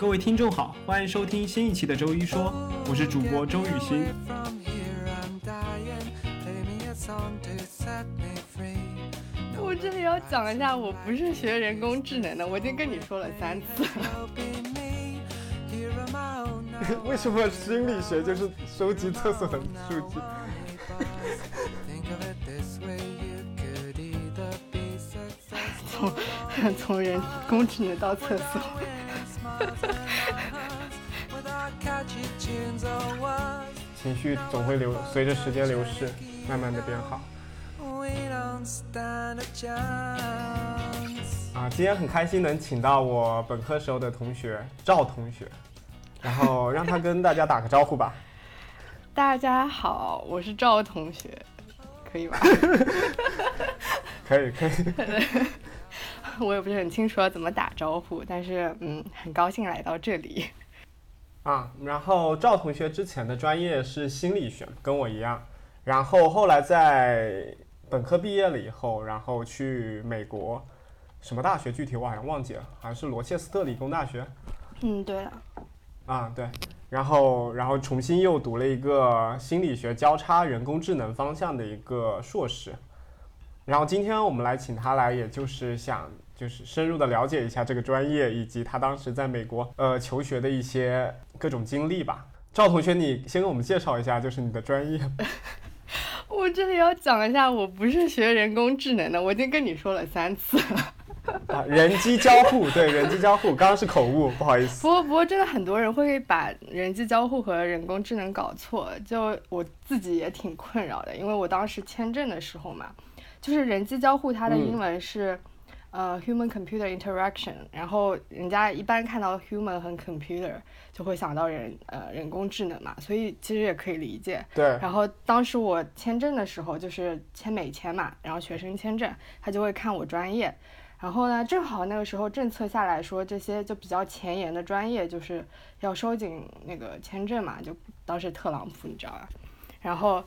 各位听众好，欢迎收听新一期的周一说，我是主播周雨欣。我这里要讲一下，我不是学人工智能的，我已经跟你说了三次了。为什么心理学就是收集厕所的数据？从 从人工智能到厕所。情绪总会流，随着时间流逝，慢慢的变好。啊，今天很开心能请到我本科时候的同学赵同学，然后让他跟大家打个招呼吧。大家好，我是赵同学，可以吧？可 以可以。我也不是很清楚要怎么打招呼，但是嗯，很高兴来到这里。啊，然后赵同学之前的专业是心理学，跟我一样。然后后来在本科毕业了以后，然后去美国，什么大学具体我好像忘记了，好像是罗切斯特理工大学。嗯，对了。啊，对。然后，然后重新又读了一个心理学交叉人工智能方向的一个硕士。然后今天我们来请他来，也就是想。就是深入的了解一下这个专业，以及他当时在美国呃求学的一些各种经历吧。赵同学，你先给我们介绍一下，就是你的专业。我这里要讲一下，我不是学人工智能的，我已经跟你说了三次了。啊，人机交互，对，人机交互，刚刚是口误，不好意思。不过不过，真的很多人会把人机交互和人工智能搞错，就我自己也挺困扰的，因为我当时签证的时候嘛，就是人机交互，它的英文是。呃，human computer interaction，然后人家一般看到 human 和 computer 就会想到人呃人工智能嘛，所以其实也可以理解。对。然后当时我签证的时候就是签美签嘛，然后学生签证他就会看我专业，然后呢正好那个时候政策下来说这些就比较前沿的专业就是要收紧那个签证嘛，就当时特朗普你知道吧，然后。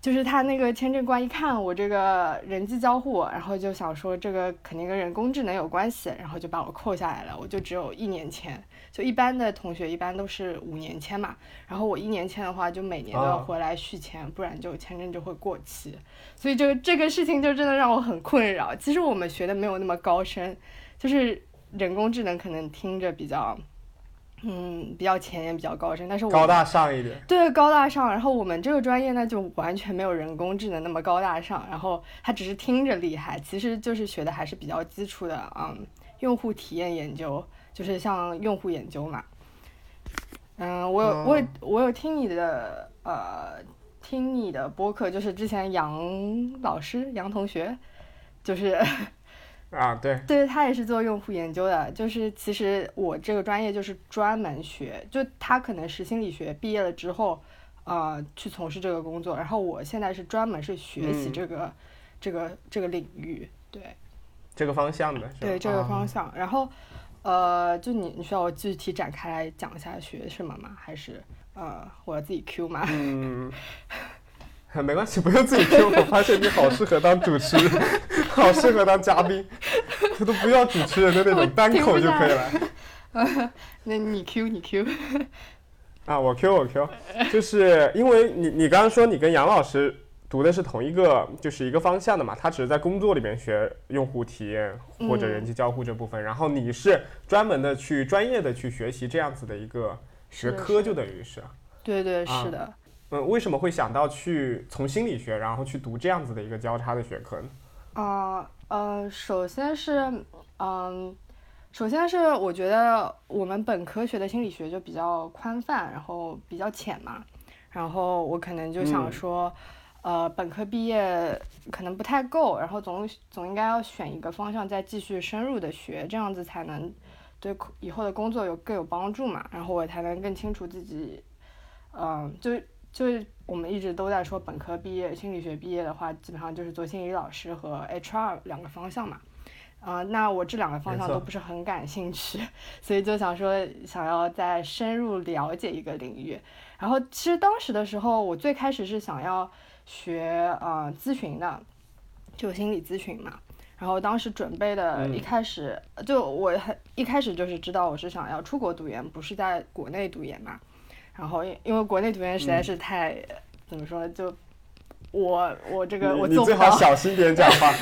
就是他那个签证官一看我这个人机交互，然后就想说这个肯定跟人工智能有关系，然后就把我扣下来了。我就只有一年签，就一般的同学一般都是五年签嘛。然后我一年签的话，就每年都要回来续签，不然就签证就会过期。所以就这个事情就真的让我很困扰。其实我们学的没有那么高深，就是人工智能可能听着比较。嗯，比较前沿，比较高深，但是我高大上一点。对，高大上。然后我们这个专业呢，就完全没有人工智能那么高大上。然后它只是听着厉害，其实就是学的还是比较基础的，嗯，用户体验研究，就是像用户研究嘛。嗯，我有，我有，我有听你的，呃，听你的播客，就是之前杨老师，杨同学，就是。啊，对，对他也是做用户研究的，就是其实我这个专业就是专门学，就他可能是心理学毕业了之后，呃，去从事这个工作，然后我现在是专门是学习这个，这个这个领域，对，这个方向的，对这个方向，然后，呃，就你你需要我具体展开来讲一下学什么吗？还是呃，我要自己 Q 吗？嗯。没关系，不用自己 Q。我发现你好适合当主持人，好适合当嘉宾，他都不要主持人的那种单口就可以了。那你 Q 你 Q。啊，我 Q 我 Q，就是因为你你刚刚说你跟杨老师读的是同一个，就是一个方向的嘛，他只是在工作里面学用户体验或者人机交互这部分，然后你是专门的去专业的去学习这样子的一个学科，就等于是。对对是的。嗯，为什么会想到去从心理学，然后去读这样子的一个交叉的学科呢？啊，呃，首先是，嗯，首先是我觉得我们本科学的心理学就比较宽泛，然后比较浅嘛，然后我可能就想说，呃，本科毕业可能不太够，然后总总应该要选一个方向再继续深入的学，这样子才能对以后的工作有更有帮助嘛，然后我才能更清楚自己，嗯，就。就是我们一直都在说，本科毕业心理学毕业的话，基本上就是做心理老师和 HR 两个方向嘛。啊，那我这两个方向都不是很感兴趣，所以就想说，想要再深入了解一个领域。然后其实当时的时候，我最开始是想要学呃咨询的，就心理咨询嘛。然后当时准备的，嗯一开始、就我很一开始就是知道我是想要出国读研，不是在国内读研嘛。然后因因为国内读研实在嗯是太、怎么说，就我我这个你你我做不到，最好小心点讲话。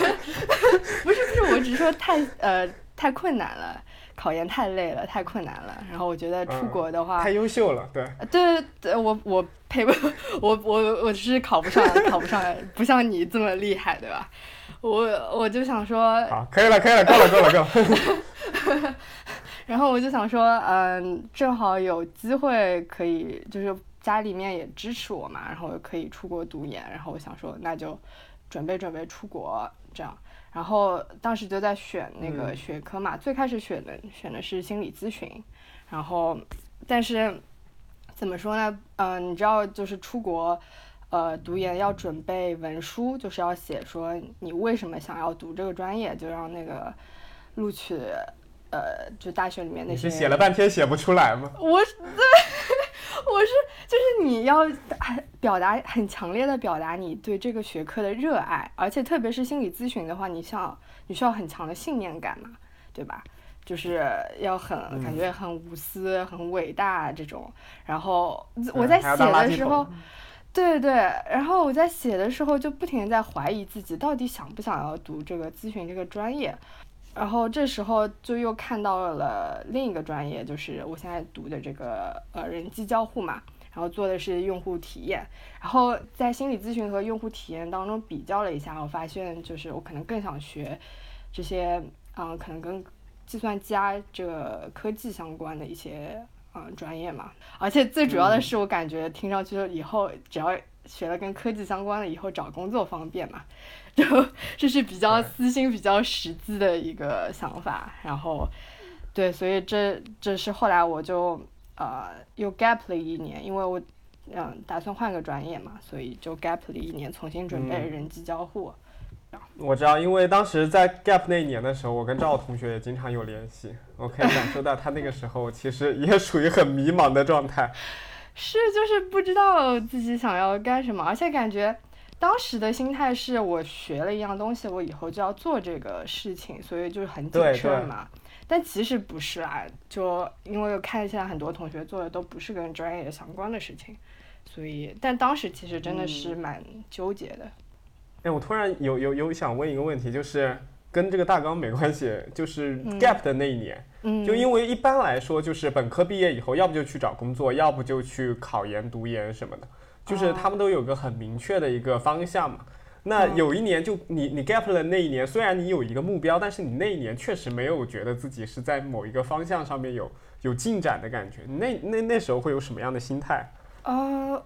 不是不是，我只是说太呃太困难了，考研太累了，太困难了。然后我觉得出嗯国的话，太优秀了，对。呃对对，我我配不，我我我是考不上，考不上，不像你这么厉害，对吧？我我就想说，好，可以了，可以了，够了，够了，够了。然后我就想说，嗯，正好有机会可以，就是家里面也支持我嘛，然后可以出国读研，然后我想说，那就准备准备出国这样。然后当时就在选那个嗯学科嘛，最开始选的选的是心理咨询，然后但是怎么说呢？嗯、你知道，就是出国。呃，读研要准备文书，就是要写说你为什么想要读这个专业，就让那个录取呃，就大学里面那些你是写了半天写不出来吗？我是 我是就是你要很表达很强烈的表达你对这个学科的热爱，而且特别是心理咨询的话，你需要你需要很强的信念感嘛，对吧？就是要很嗯感觉很无私、很伟大这种。然后我在写的时候桶，对对，然后我在写的时候就不停的在怀疑自己到底想不想要读这个咨询这个专业，然后这时候就又看到了另一个专业，就是我现在读的这个呃人机交互嘛，然后做的是用户体验，然后在心理咨询和用户体验当中比较了一下，我发现就是我可能更想学这些嗯、可能跟计算机啊这个科技相关的一些嗯专业嘛，而且最主要的嗯。是我感觉听上去以后只要学了跟科技相关的，以后找工作方便嘛，就这是比较私心、比较实际的一个想法。然后，对，所以这这是后来我就呃又 gap 了一年，因为我嗯打算换个专业嘛，所以就 gap 了一年，重新准备嗯人机交互。我知道，因为当时在 Gap 那一年的时候，我跟赵同学也经常有联系，我可以感受到他那个时候其实也属于很迷茫的状态。是，就是不知道自己想要干什么，而且感觉当时的心态是我学了一样东西，我以后就要做这个事情，所以就是很谨慎嘛。但其实不是啊，就因为我看现在很多同学做的都不是跟专业相关的事情，所以但当时其实真的是嗯蛮纠结的。哎，我突然有有有想问一个问题，就是跟这个大纲没关系，就是嗯 Gap 的那一年，嗯，就因为一般来说，就是本科毕业以后，要不就去找工作，要不就去考研、读研什么的，就是哦他们都有个很明确的一个方向嘛。那嗯有一年就你你 gap 了那一年，虽然你有一个目标，但是你那一年确实没有觉得自己是在某一个方向上面有有进展的感觉。那那那时候会有什么样的心态？呃，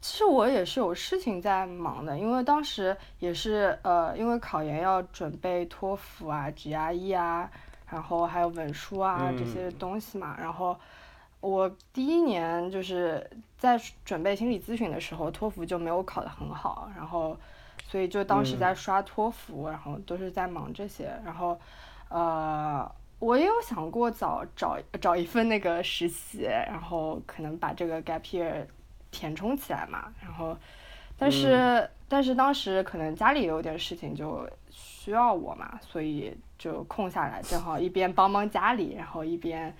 其实我也是有事情在忙的，因为当时也是呃，因为考研要准备托福啊、GRE 啊，然后还有文书啊这些嗯东西嘛。然后我第一年就是在准备心理咨询的时候，托福就没有考得很好，然后所以就当时嗯在刷托福，然后都是在忙这些，然后呃。我也有想过找找找一份那个实习，然后可能把这个 gap year 填充起来嘛，然后，但是、但是当时可能家里有点事情就需要我嘛，所以就空下来，正好一边帮帮家里，然后一边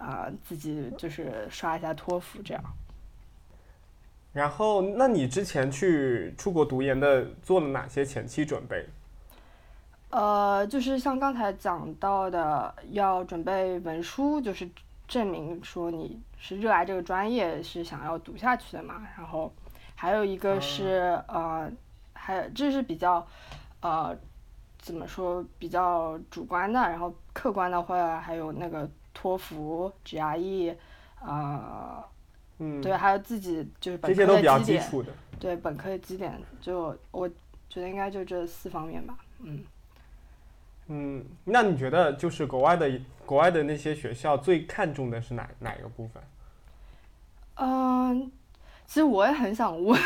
啊、呃自己就是刷一下托福这样。然后，那你之前去出国读研的做了哪些前期准备？呃，就是像刚才讲到的，要准备文书，就是证明说你是热爱这个专业，是想要读下去的嘛。然后还有一个是、呃，还有这是比较呃怎么说比较主观的，然后客观的话还有那个托福、GRE，呃，嗯，对，还有自己就是本科的基点。对本科的基点，就我觉得应该就这四方面吧，嗯。嗯，那你觉得就是国外的国外的那些学校最看重的是哪哪一个部分？嗯，其实我也很想问，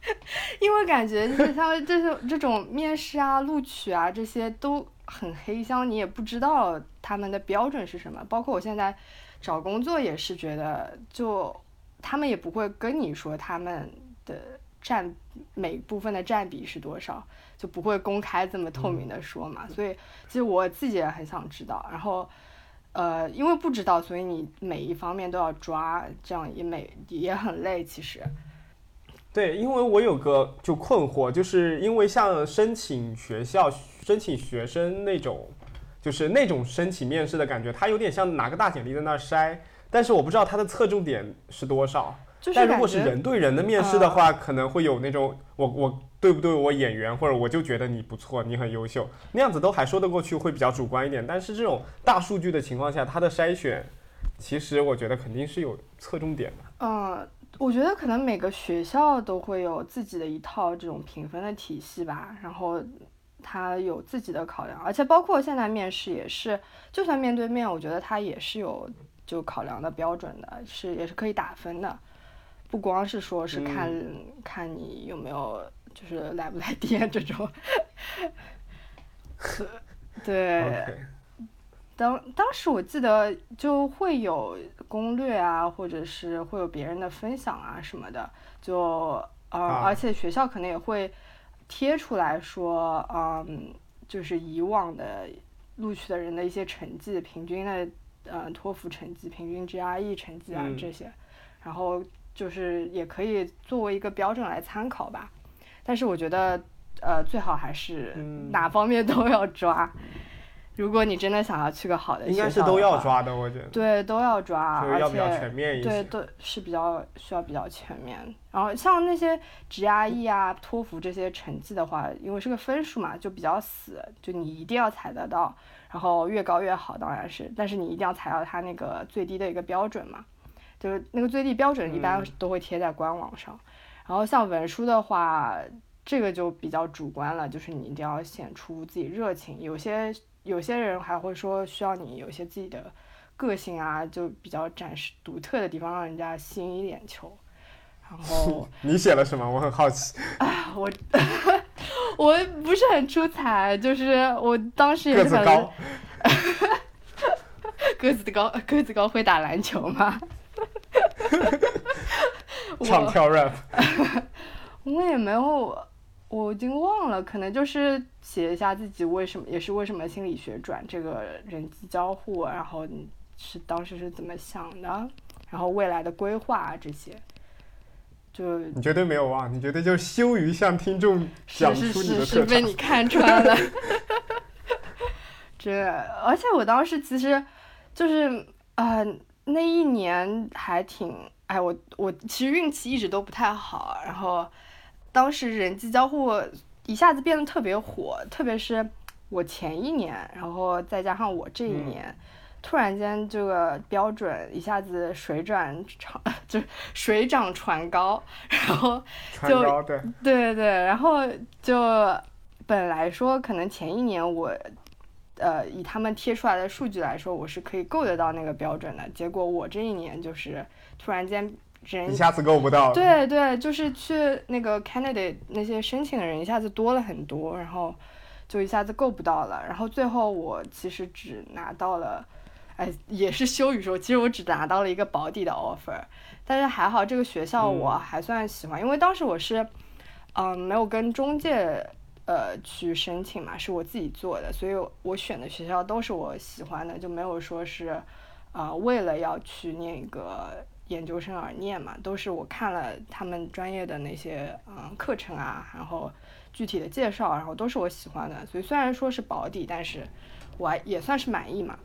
因为感觉就是像这种这种面试啊、录取啊这些都很黑箱，你也不知道他们的标准是什么。包括我现在找工作也是觉得，就他们也不会跟你说他们的占每部分的占比是多少，就不会公开这么透明的说嘛。所以其实我自己也很想知道，然后呃，因为不知道，所以你每一方面都要抓，这样也每也很累，其实。对，因为我有个就困惑，就是因为像申请学校、申请学生那种，就是那种申请面试的感觉，它有点像拿个大简历在那儿筛，但是我不知道它的侧重点是多少。就是但如果是人对人的面试的话，可能会有那种我我对不对我眼缘，或者我就觉得你不错，你很优秀，那样子都还说得过去，会比较主观一点。但是这种大数据的情况下，它的筛选，其实我觉得肯定是有侧重点的。嗯，我觉得可能每个学校都会有自己的一套这种评分的体系吧，然后它有自己的考量，而且包括现在面试也是，就算面对面，我觉得他也是有就考量的标准的，是也是可以打分的，不光是说是看、看你有没有就是来不来电这种，对。当当时我记得就会有攻略啊，或者是会有别人的分享啊什么的，就呃，啊。而且学校可能也会贴出来说，嗯，就是以往的录取的人的一些成绩，平均的呃托福成绩、平均 GRE 成绩啊嗯这些，然后就是也可以作为一个标准来参考吧。但是我觉得，呃，最好还是嗯哪方面都要抓。如果你真的想要去个好的学校应该是都要抓的，我觉得，对，都要抓，而就是要比较且全面一对，些。都是比较需要比较全面。然后像那些 GRE 啊、托福这些成绩的话，因为是个分数嘛，就比较死，就你一定要踩得到，然后越高越好，当然是，但是你一定要踩到它那个最低的一个标准嘛，就是那个最低标准一般嗯都会贴在官网上。然后像文书的话，这个就比较主观了，就是你一定要显出自己热情。有些有些人还会说需要你有一些自己的个性啊，就比较展示独特的地方，让人家吸引眼球。然后 你写了什么？我很好奇。啊 我 我不是很出彩，就是我当时也个是可能子高，个子高，个子高会打篮球吗？唱跳 rap。我也没有，我已经忘了，可能就是写一下自己为什么，也是为什么心理学转这个人际交互，然后你是当时是怎么想的，然后未来的规划啊这些，就你绝对没有忘，你绝对就羞于向听众是是讲出你的是是特长。被你看穿了。这，而且我当时其实就是呃那一年还挺，哎我我其实运气一直都不太好，然后当时人际交互一下子变得特别火，特别是我前一年，然后再加上我这一嗯年。突然间，这个标准一下子水转长，就是水涨船高，然后就对对对，然后就本来说可能前一年我，呃，以他们贴出来的数据来说，我是可以够得到那个标准的。结果我这一年就是突然间人一，下子够不到。对对，就是去那个 candidate 那些申请的人一下子多了很多，然后就一下子够不到了。然后最后我其实只拿到了。哎，也是羞于说，其实我只拿到了一个保底的 offer，但是还好这个学校我嗯还算喜欢，因为当时我是，嗯、没有跟中介呃去申请嘛，是我自己做的，所以我选的学校都是我喜欢的，就没有说是，呃，为了要去念一个研究生而念嘛，都是我看了他们专业的那些嗯课程啊，然后具体的介绍，然后都是我喜欢的，所以虽然说是保底，但是我还也算是满意嘛。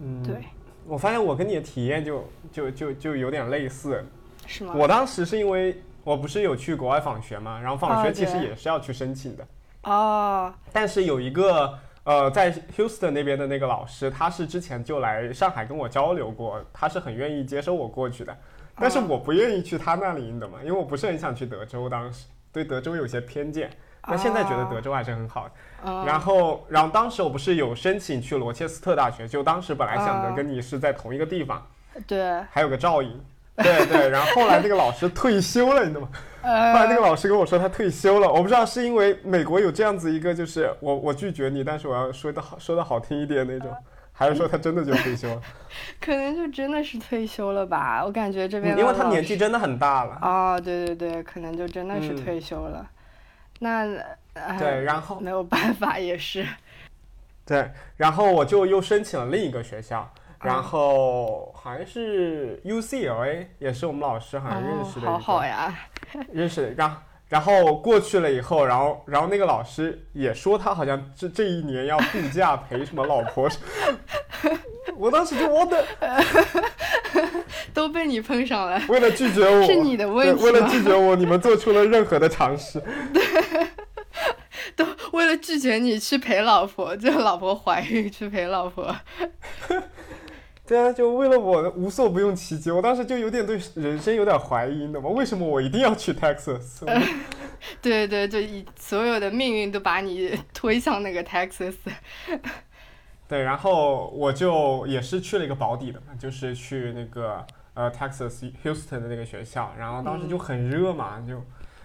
嗯，对，我发现我跟你的体验就就就就有点类似。是吗？我当时是因为我不是有去国外访学嘛，然后访啊学其实也是要去申请的，哦，但是有一个呃在 Houston 那边的那个老师，他是之前就来上海跟我交流过，他是很愿意接收我过去的，但是啊我不愿意去他那里，你懂吗？因为我不是很想去德州，当时对德州有些偏见。但现在觉得德州还是很好的。嗯然后，然后当时我不是有申请去罗切斯特大学，就当时本来想着啊跟你是在同一个地方，对，还有个照应。对对，然后后来那个老师退休了，你懂吗？后来那个呃，老师跟我说他退休了，我不知道是因为美国有这样子一个，就是我我拒绝你，但是我要说的好说的好听一点那种，还是说他真的就退休了？可能就真的是退休了吧，我感觉这边嗯因为他年纪真的很大了。哦，对对对，可能就真的是嗯退休了。那呃对，然后没有办法，也是。对，然后我就又申请了另一个学校，然嗯后好像是 UCLA，也是我们老师好像认识的、哦，好好呀。认识的，然后然后过去了以后，然后然后那个老师也说他好像这这一年要度假陪什么老婆，我当时就我的 都被你碰上了，为了拒绝我，是你的问题为了？拒绝我，你们做出了任何的尝试，对 都为了拒绝你去陪老婆，就老婆怀孕去陪老婆。对啊，就为了我无所不用其极，我当时就有点对人生有点怀疑，你知道吗？为什么我一定要去 Texas？我 对对，就以所有的命运都把你推向那个 Texas。对，然后我就也是去了一个保底的嘛，就是去那个呃 Texas Houston 的那个学校，然后当时就很热嘛，就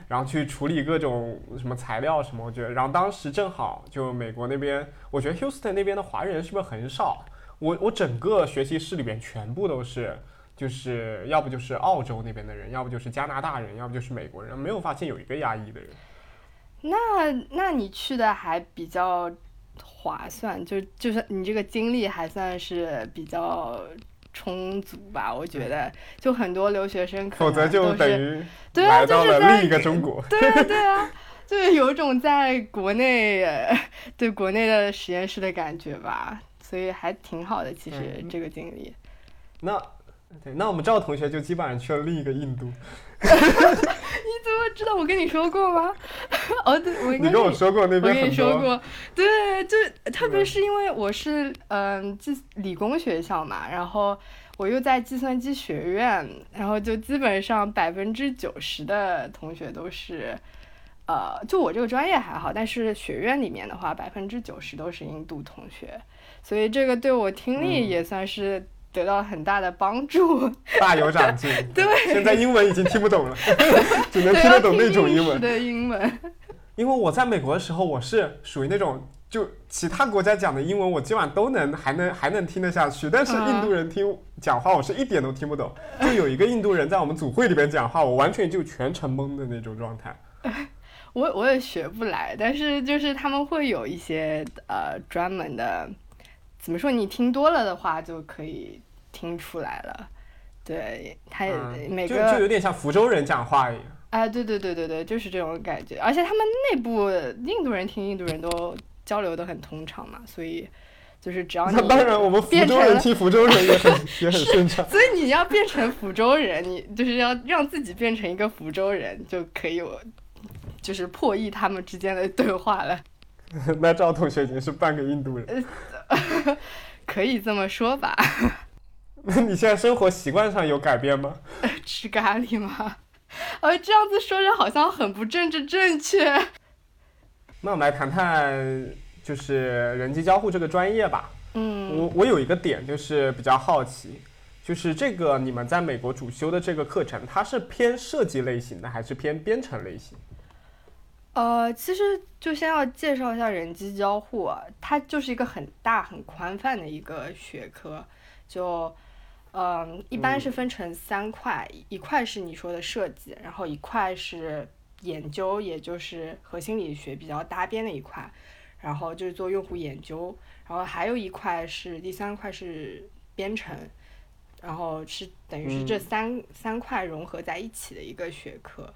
然后去处理各种什么材料什么，我觉得，然后当时正好就美国那边，我觉得 Houston 那边的华人是不是很少？我我整个学习室里边全部都是。就是要不就是澳洲那边的人，要不就是加拿大人，要不就是美国人，没有发现有一个亚裔的人。那那你去的还比较划算，就就是你这个经历还算是比较充足吧，我觉得。就很多留学生可否则就是等于对啊，来到了就是在另一个中国。对啊对啊，就是有种在国内呃对国内的实验室的感觉吧，所以还挺好的，其实嗯这个经历。那对，那我们赵同学就基本上去了另一个印度。你怎么知道我跟你说过吗？哦，对，我你跟我是说过那边我跟你。说过，对，就特别是因为我是嗯计理工学校嘛，然后我又在计算机学院，然后就基本上百分之九十的同学都是，呃，就我这个专业还好，但是学院里面的话，百分之九十都是印度同学，所以这个对我听力嗯也算是得到很大的帮助。大有长进。对现在英文已经听不懂了，只能听得懂那种英文。的英文。因为我在美国的时候，我是属于那种就其他国家讲的英文，我基本上都能还能还能听得下去，但是嗯印度人听讲话，我是一点都听不懂。就有一个印度人在我们组会里边讲话，我完全就全程懵的那种状态。我我也学不来，但是就是他们会有一些呃专门的，怎么说？你听多了的话就可以听出来了。对，他每个就就有点像福州人讲话一样。哎，对对对对对，就是这种感觉。而且他们内部印度人听印度人都交流的很通畅嘛，所以就是只要你那当然，我们福州人听福州人也很 也很顺畅。所以你要变成福州人，你就是要让自己变成一个福州人，就可以有，就是破译他们之间的对话了。那赵同学已经是半个印度人。可以这么说吧？那你现在生活习惯上有改变吗？吃咖喱吗？呃，这样子说着好像很不政治正确。那我们来谈谈就是人机交互这个专业吧。嗯，我我有一个点就是比较好奇，就是这个你们在美国主修的这个课程，它是偏设计类型的还是偏编程类型？呃，其实就先要介绍一下人机交互啊，它就是一个很大很宽泛的一个学科，就。嗯，一般是分成三块，一块是你说的设计，然后一块是研究，也就是和心理学比较搭边的一块，然后就是做用户研究，然后还有一块是第三块是编程，然后是等于是这嗯三、三块融合在一起的一个学科。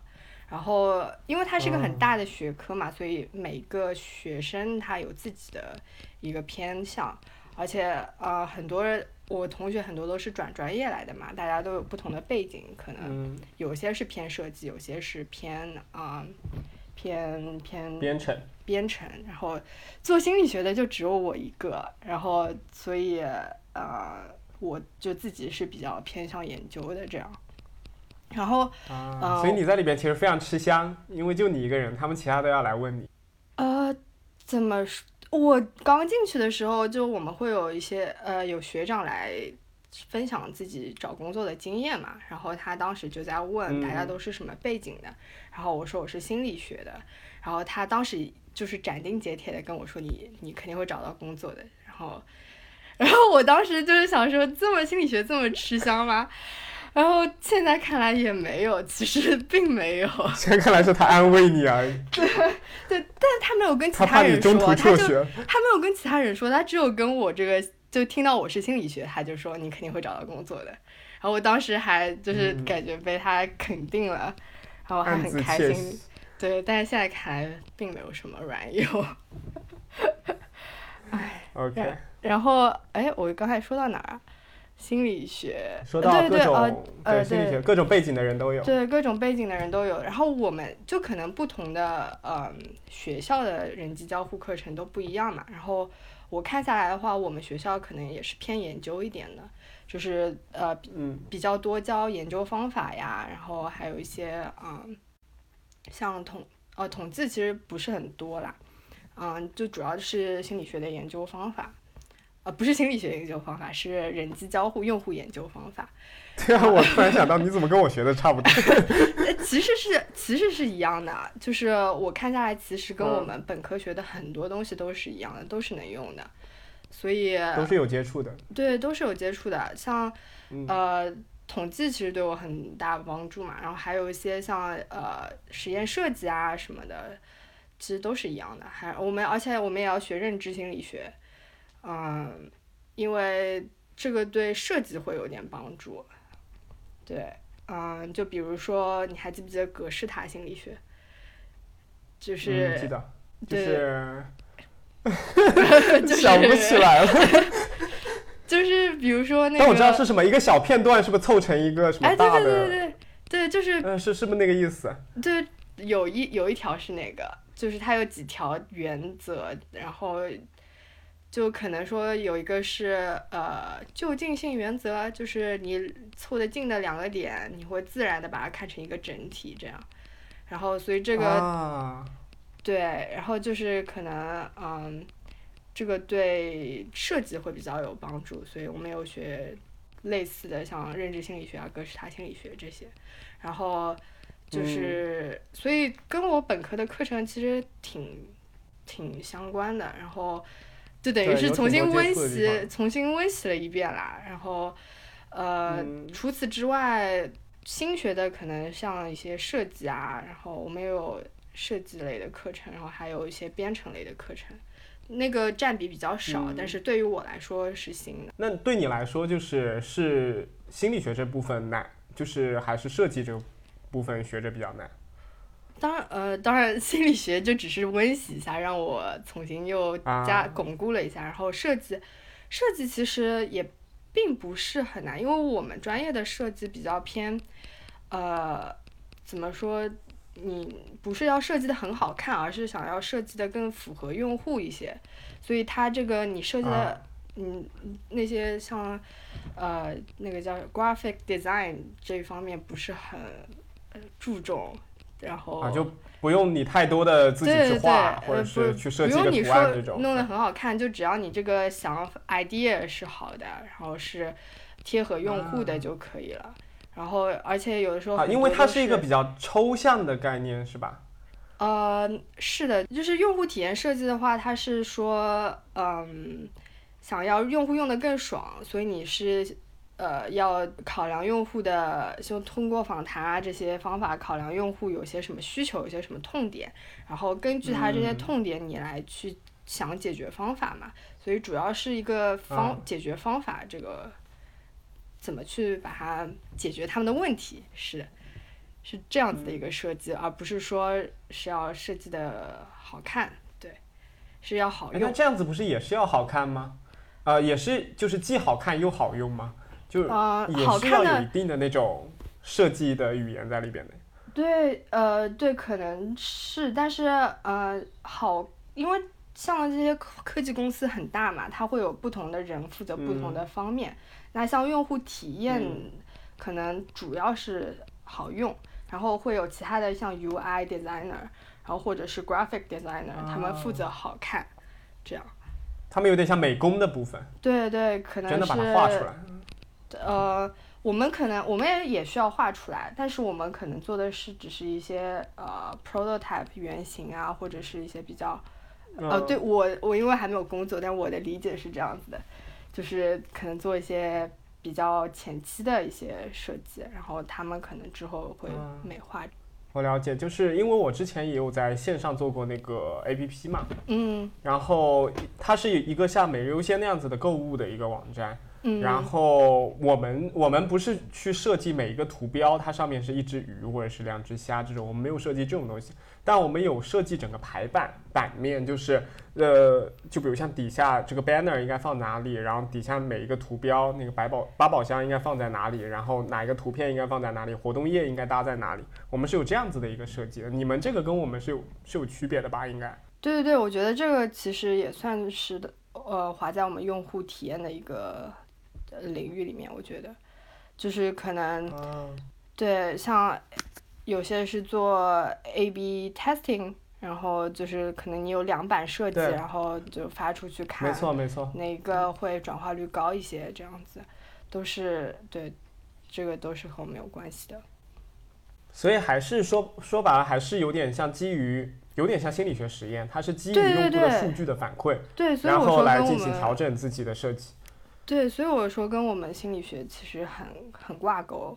然后，因为它是一个很哦大的学科嘛，所以每个学生他有自己的一个偏向，而且呃，很多人我同学很多都是转专业来的嘛，大家都有不同的背景，可能嗯，有些是偏设计，有些是偏啊、偏偏编程。编程，然后做心理学的就只有我一个，然后所以呃，我就自己是比较偏向研究的这样，然后啊，呃所以你在里边其实非常吃香，因为就你一个人，他们其他都要来问你。呃，怎么说？我刚进去的时候，就我们会有一些呃，有学长来分享自己找工作的经验嘛。然后他当时就在问大家嗯都是什么背景的，然后我说我是心理学的，然后他当时就是斩钉截铁的跟我说你你肯定会找到工作的。然后然后我当时就是想说，这么心理学这么吃香吗？然后现在看来也没有，其实并没有。现在看来是他安慰你而已，对对，但是他没有跟其他人说，他就。他没有跟其他人说，他只有跟我这个就听到我是心理学，他就说你肯定会找到工作的。然后我当时还就是嗯感觉被他肯定了，然后还很开心。对，但是现在看来并没有什么卵用。OK，然后，哎，我刚才说到哪儿啊？心理学，说到各对对呃心理学对各种背景的人都有。对各种背景的人都有。然后我们就可能不同的嗯学校的人际交互课程都不一样嘛。然后我看下来的话，我们学校可能也是偏研究一点的，就是呃嗯比较多教研究方法呀，然后还有一些嗯，像统呃统计其实不是很多啦，嗯，就主要是心理学的研究方法，呃不是心理学研究方法，是人机交互用户研究方法。对啊，我突然想到，你怎么跟我学的差不多？呃其实是其实是一样的，就是我看下来，其实跟我嗯们本科学的很多东西都是一样的，都是能用的，所以都是有接触的。对都是有接触的，像嗯呃，统计其实对我很大帮助嘛，然后还有一些像呃实验设计啊什么的，其实都是一样的。还我们而且我们也要学认知心理学，嗯，因为这个对设计会有点帮助。对，嗯，就比如说你还记不记得格式塔心理学？就是、嗯、记得，就对是 就是想不起来了。就是比如说那个，但我知道是什么，一个小片段是不是凑成一个什么哎，对大的？对对对对，对，就是嗯，是是不是那个意思？对，有一有一条是那个，就是它有几条原则，然后就可能说有一个是呃就近性原则，就是你凑得近的两个点，你会自然的把它看成一个整体这样。然后所以这个、啊，对，然后就是可能嗯，这个对设计会比较有帮助，所以我们有学类似的像认知心理学啊、格式塔心理学这些，然后就是、所以跟我本科的课程其实挺挺相关的，然后就等于是重新温习重新温习了一遍啦，然后呃、嗯除此之外。新学的可能像一些设计啊，然后我们也有设计类的课程，然后还有一些编程类的课程，那个占比比较少，嗯但是对于我来说是新的。那对你来说，就是是心理学这部分难，就是还是设计这个部分学着比较难？当然，呃，当然，心理学就只是温习一下，让我重新又加啊巩固了一下。然后设计，设计其实也并不是很难，因为我们专业的设计比较偏，呃，怎么说？你不是要设计的很好看，而是想要设计的更符合用户一些。所以它这个你设计的，啊嗯，那些像，呃，那个叫 graphic design 这一方面不是很呃注重。然后啊，就不用你太多的自己去画，对，或者呃是不去设计一图案这种。弄得很好看，就只要你这个想法 idea 是好的，然后是贴合用户的啊就可以了。然后而且有的时候啊，因为它是一个比较抽象的概念，是吧？呃，是的，就是用户体验设计的话，它是说，嗯，想要用户用的更爽，所以你是呃要考量用户的，就通过访谈啊这些方法考量用户有些什么需求，有些什么痛点，然后根据他这些嗯痛点，你来去想解决方法嘛。所以主要是一个方、啊解决方法，这个怎么去把它解决他们的问题是。是这样子的一个设计，而不是说是要设计的好看，对，是要好哎那。这样子不是也是要好看吗？呃，也是就是既好看又好用吗？就是，也好看是要有一，定的那种设计的语言在里边的。对，呃，对，可能是，但是呃，好，因为像这些科科技公司很大嘛，它会有不同的人负责不同的方面。那像用户体验，嗯可能主要是好用，然后会有其他的像 UI designer，然后或者是 graphic designer，、他们负责好看，这样。他们有点像美工的部分，对对，可能真的把它是画出来。呃，我们可能我们也也需要画出来，但是我们可能做的是只是一些呃 prototype 原型啊，或者是一些比较呃，嗯。对我我因为还没有工作，但我的理解是这样子的，就是可能做一些比较前期的一些设计，然后他们可能之后会嗯。美化。我了解，就是因为我之前也有在线上做过那个 APP 嘛，嗯。然后它是一个像每日优先那样子的购物的一个网站，嗯，然后我们我们不是去设计每一个图标，它上面是一只鱼或者是两只虾这种，我们没有设计这种东西，但我们有设计整个排版版面，就是呃，就比如像底下这个 banner 应该放哪里，然后底下每一个图标那个百宝八宝箱应该放在哪里，然后哪一个图片应该放在哪里，活动页应该搭在哪里，我们是有这样子的一个设计的。你们这个跟我们是有是有区别的吧？应该。对对对，我觉得这个其实也算是的，呃，划在我们用户体验的一个呃领域里面。我觉得，就是可能啊，对像有些是做 A/B testing，然后就是可能你有两版设计，然后就发出去看，没错没错。哪个会转化率高一些，这样子，都是对，这个都是和我们有关系的。所以还是说说白了，还是有点像基于，有点像心理学实验，它是基于用户的数据的反馈，对，然后来进行调整自己的设计。对，所以我说跟我们心理学其实很很挂钩，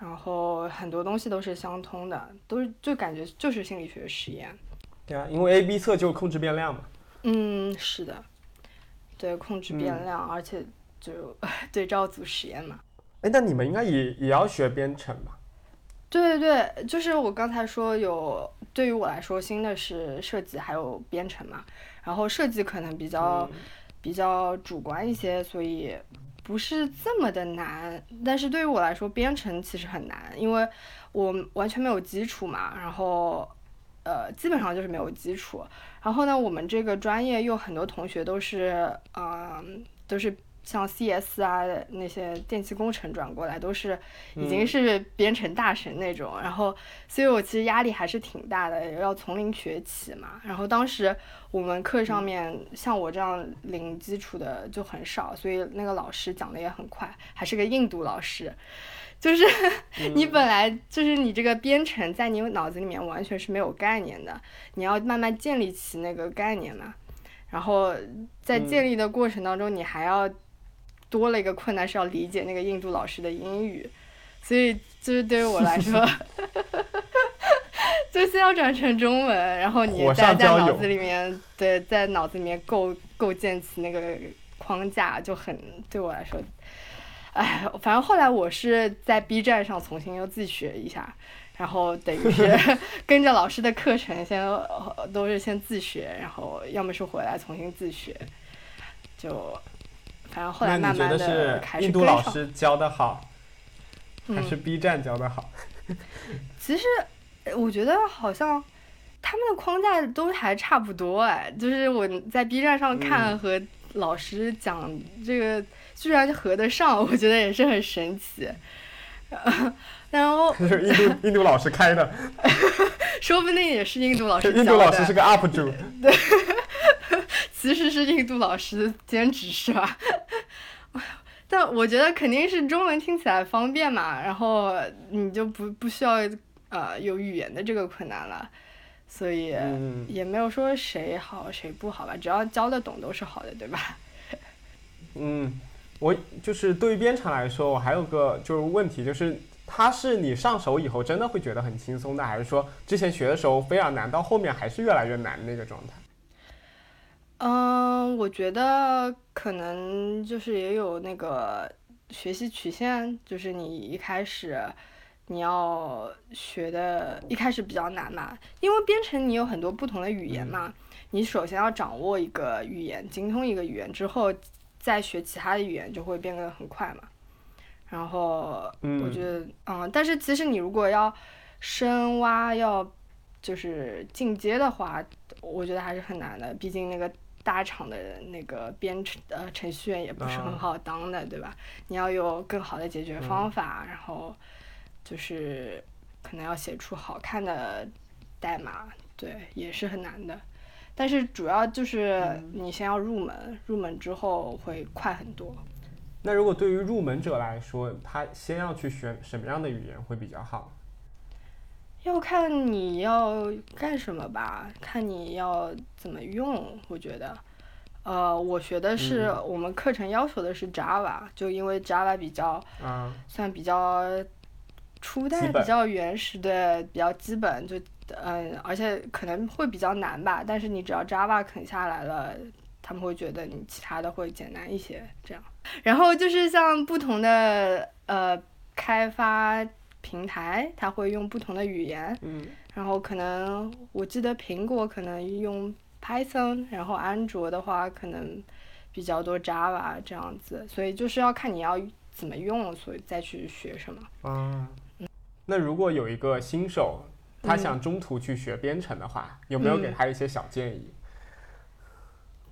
然后很多东西都是相通的，都是就感觉就是心理学实验。对啊，因为 A/B 测就是控制变量嘛。嗯，是的，对，控制变嗯量，而且就 对照组实验嘛。哎，那你们应该也也要学编程吧？对对对，就是我刚才说有，对于我来说新的是设计还有编程嘛，然后设计可能比较、比较主观一些，所以不是这么的难。但是对于我来说，编程其实很难，因为我完全没有基础嘛，然后呃基本上就是没有基础。然后呢，我们这个专业又很多同学都是嗯、都是像 CS 啊那些电气工程转过来，都是已经是编程大神那种。然后，所以我其实压力还是挺大的，要从零学起嘛。然后当时我们课上面像我这样零基础的就很少，所以那个老师讲的也很快，还是个印度老师。就是 你本来就是你这个编程在你脑子里面完全是没有概念的，你要慢慢建立起那个概念嘛。然后在建立的过程当中，你还要多了一个困难是要理解那个印度老师的英语，所以就是对于我来说，就先要转成中文，然后你在上浇油脑子里面对在脑子里面构构建起那个框架，就很对我来说。哎，反正后来我是在 B 站上重新又自学一下，然后等于是 跟着老师的课程先呃都是先自学，然后要么是回来重新自学，就反正后来慢慢的是开始印度。老师教的好，还嗯是 B 站教的好？其实呃我觉得好像他们的框架都还差不多哎，就是我在 B 站上看嗯和老师讲这个居然合得上，我觉得也是很神奇。然后 就是印度印度老师开的，说不定也是印度老师印度，老师是个 UP 主。其实是印度老师兼职是吧？但我觉得肯定是中文听起来方便嘛，然后你就不不需要呃有语言的这个困难了，所以嗯也没有说谁好谁不好吧，只要教得懂都是好的，对吧？嗯，我就是对于编程来说，我还有个就是问题，就是它是你上手以后真的会觉得很轻松的，还是说之前学的时候非常难，到后面还是越来越难那个状态？嗯，我觉得可能就是也有那个学习曲线，就是你一开始你要学的，一开始比较难嘛，因为编程你有很多不同的语言嘛，你首先要掌握一个语言，精通一个语言之后，再学其他的语言就会变得很快嘛。然后我觉得，嗯，但是其实你如果要深挖，要就是进阶的话，我觉得还是很难的，毕竟那个大厂的那个编程呃程序员也不是很啊好当的，对吧？你要有更好的解决方法，然后就是可能要写出好看的代码，对，也是很难的。但是主要就是你先要入门，入门之后会快很多。那如果对于入门者来说，他先要去学什么样的语言会比较好？要看你要干什么吧，看你要怎么用。我觉得，呃，我学的是、嗯我们课程要求的是 Java，就因为 Java 比较啊，算比较初代比较原始的，比较基本，就嗯，而且可能会比较难吧。但是你只要 Java 啃下来了，他们会觉得你其他的会简单一些，这样。然后就是像不同的呃开发平台，它会用不同的语言，嗯。然后可能我记得苹果可能用 Python，然后安卓的话可能比较多 Java 这样子，所以就是要看你要怎么用，所以再去学什么。啊，那如果有一个新手，他嗯。想中途去学编程的话，有没有给嗯。他一些小建议？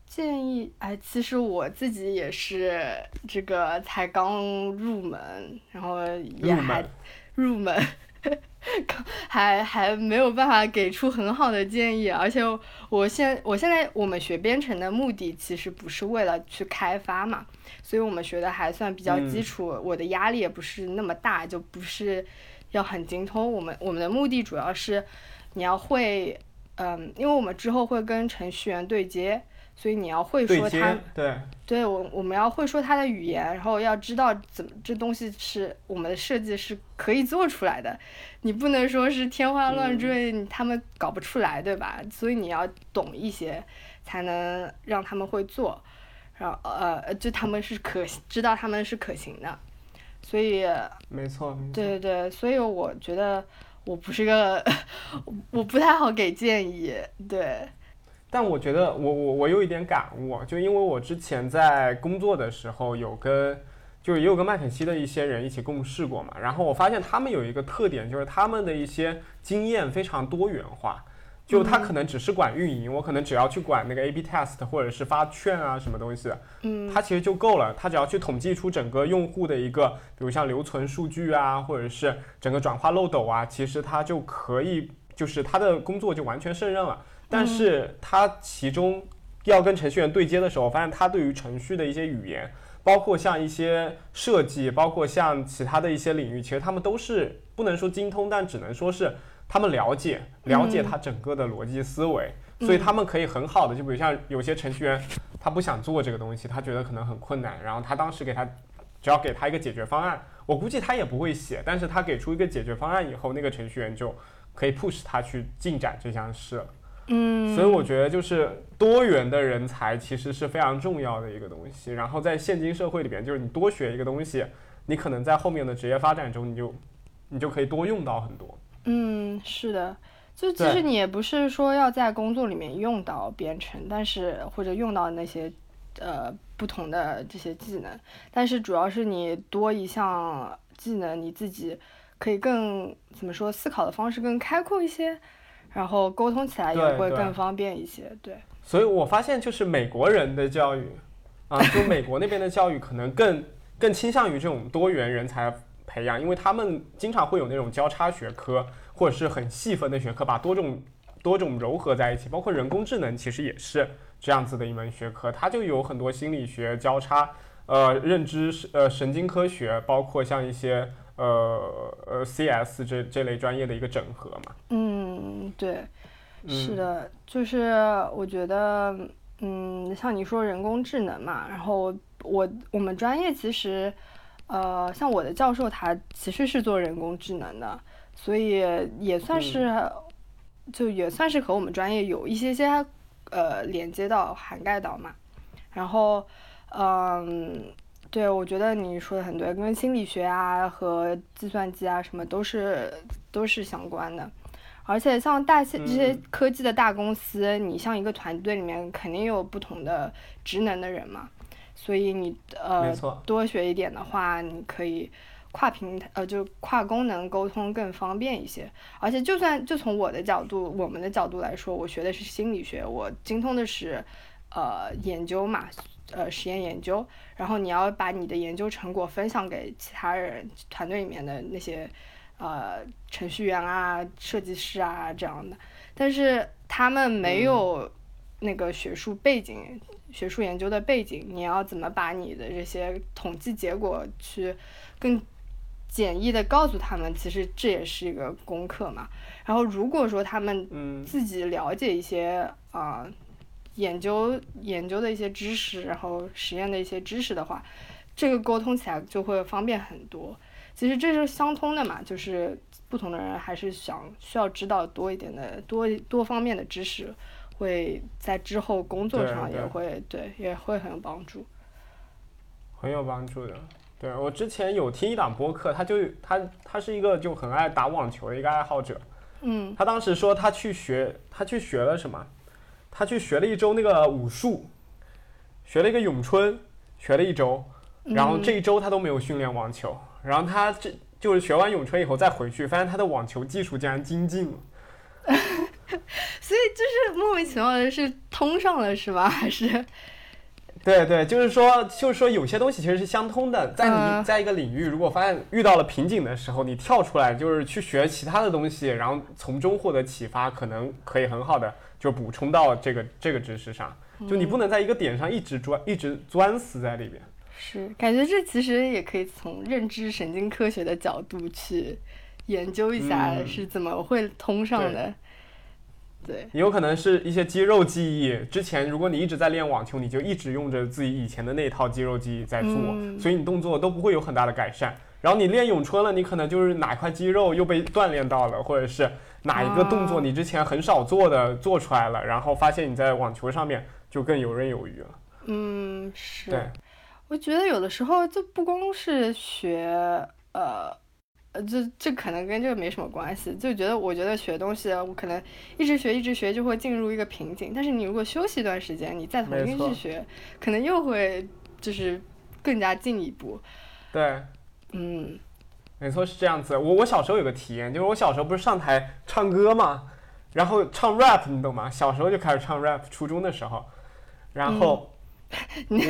建议，哎，其实我自己也是这个才刚入门，然后也还门入门，还还没有办法给出很好的建议。而且我现我现在我们学编程的目的其实不是为了去开发嘛，所以我们学的还算比较基嗯础，我的压力也不是那么大，就不是要很精通。我们我们的目的主要是你要会，嗯，因为我们之后会跟程序员对接。所以你要会说它，对，对我，我们要会说它的语言，然后要知道怎么这东西是我们的设计是可以做出来的，你不能说是天花乱坠，你他们搞不出来，对吧？所以你要懂一些，才能让他们会做，然后呃，就他们是可知道他们是可行的，所以没错，没错。对对对，所以我觉得我不是个，我不太好给建议，对，但我觉得我我我有一点感悟，就因为我之前在工作的时候有跟，就也有跟麦肯锡的一些人一起共事过嘛，然后我发现他们有一个特点，就是他们的一些经验非常多元化。就他可能只是管运营，我可能只要去管那个 A/B test 或者是发券啊什么东西的，嗯，他其实就够了。他只要去统计出整个用户的一个，比如像留存数据啊，或者是整个转化漏斗啊，其实他就可以，就是他的工作就完全胜任了。但是它其中要跟程序员对接的时候，我发现他对于程序的一些语言，包括像一些设计，包括像其他的一些领域，其实他们都是不能说精通，但只能说是他们了解了解它整个的逻辑思维，所以他们可以很好的，就比如像有些程序员，他不想做这个东西，他觉得可能很困难，然后他当时给他只要给他一个解决方案，我估计他也不会写，但是他给出一个解决方案以后，那个程序员就可以 push 他去进展这项事了。嗯，所以我觉得就是多元的人才其实是非常重要的一个东西。然后在现今社会里边，就是你多学一个东西，你可能在后面的职业发展中，你就你就可以多用到很多。嗯，是的，就其实你也不是说要在工作里面用到编程，但是或者用到那些呃不同的这些技能，但是主要是你多一项技能，你自己可以更怎么说，思考的方式更开阔一些，然后沟通起来也会更方便一些。对，所以我发现就是美国人的教育啊，就美国那边的教育可能更更倾向于这种多元人才培养，因为他们经常会有那种交叉学科或者是很细分的学科，把多种多种糅合在一起，包括人工智能其实也是这样子的一门学科，它就有很多心理学交叉，呃，认知呃神经科学，包括像一些呃呃 CS 这这类专业的一个整合嘛。嗯，对。是嗯的，就是我觉得，嗯，像你说人工智能嘛，然后我我们专业其实，呃，像我的教授他其实是做人工智能的，所以也算是，就也算是和我们专业有一些些呃连接到涵盖到嘛。然后，嗯，对，我觉得你说的很对，跟心理学啊和计算机啊什么都是都是相关的。而且像大些这些嗯科技的大公司，你像一个团队里面肯定有不同的职能的人嘛，所以你呃多学一点的话，你可以跨平台呃就跨功能沟通更方便一些。而且就算就从我的角度，我们的角度来说，我学的是心理学，我精通的是呃研究嘛，呃实验研究，然后你要把你的研究成果分享给其他人，团队里面的那些。呃，程序员啊，设计师啊这样的，但是他们没有那个学术背景、学术研究的背景，你要怎么把你的这些统计结果去更简易的告诉他们？其实这也是一个功课嘛。然后如果说他们嗯自己了解一些啊、研究研究的一些知识，然后实验的一些知识的话，这个沟通起来就会方便很多。其实这是相通的嘛，就是不同的人还是想需要知道多一点的多多方面的知识，会在之后工作上也会对也会很有帮助，很有帮助的。对我之前有听一档播客，他就他他是一个就很爱打网球的一个爱好者，嗯他当时说他去学他去学了什么，他去学了一周那个武术，学了一个咏春，学了一周，然后这一周他都没有训练网球，然后他这就是学完咏春以后再回去，发现他的网球技术竟然精进了。所以就是莫名其妙的是通上了是吧？还是对对，就是说，就是说，有些东西其实是相通的。在你嗯在一个领域，如果发现遇到了瓶颈的时候，你跳出来，就是去学其他的东西，然后从中获得启发，可能可以很好的就补充到这个这个知识上。就你不能在一个点上一直钻一直钻死在里边。是感觉这其实也可以从认知神经科学的角度去研究一下嗯是怎么会通上的。对，也有可能是一些肌肉记忆。之前如果你一直在练网球，你就一直用着自己以前的那套肌肉记忆在做，嗯所以你动作都不会有很大的改善。然后你练咏春了，你可能就是哪块肌肉又被锻炼到了，或者是哪一个动作啊你之前很少做的做出来了，然后发现你在网球上面就更游刃有余了。嗯，是。对，我觉得有的时候就不光是学，呃，呃，这这可能跟这个没什么关系。就觉得，我觉得学东西，我可能一直学一直学就会进入一个瓶颈。但是你如果休息一段时间，你再重新去学，可能又会就是更加进一步。对，嗯没错是这样子。我我小时候有个体验，就是我小时候不是上台唱歌嘛，然后唱 rap，你懂吗？小时候就开始唱 rap，初中的时候，然后。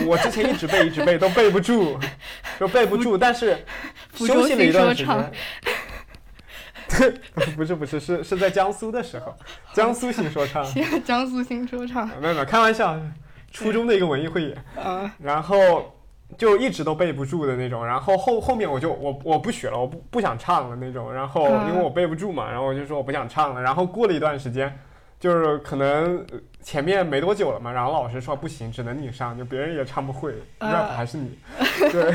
我之前一直背一直背都背不住，就背不住，但是休息了一段时间。不是不是是是在江苏的时候，江苏新说唱，江苏新说唱，没有没有开玩笑，初中的一个文艺汇演，嗯然后就一直都背不住的那种，然后后后面我就我我不学了，我不不想唱了那种，然后嗯。因为我背不住嘛，然后我就说我不想唱了，然后过了一段时间，就是可能呃前面没多久了嘛，然后老师说不行，只能你上，就别人也唱不会嗯，rap 还是你，对，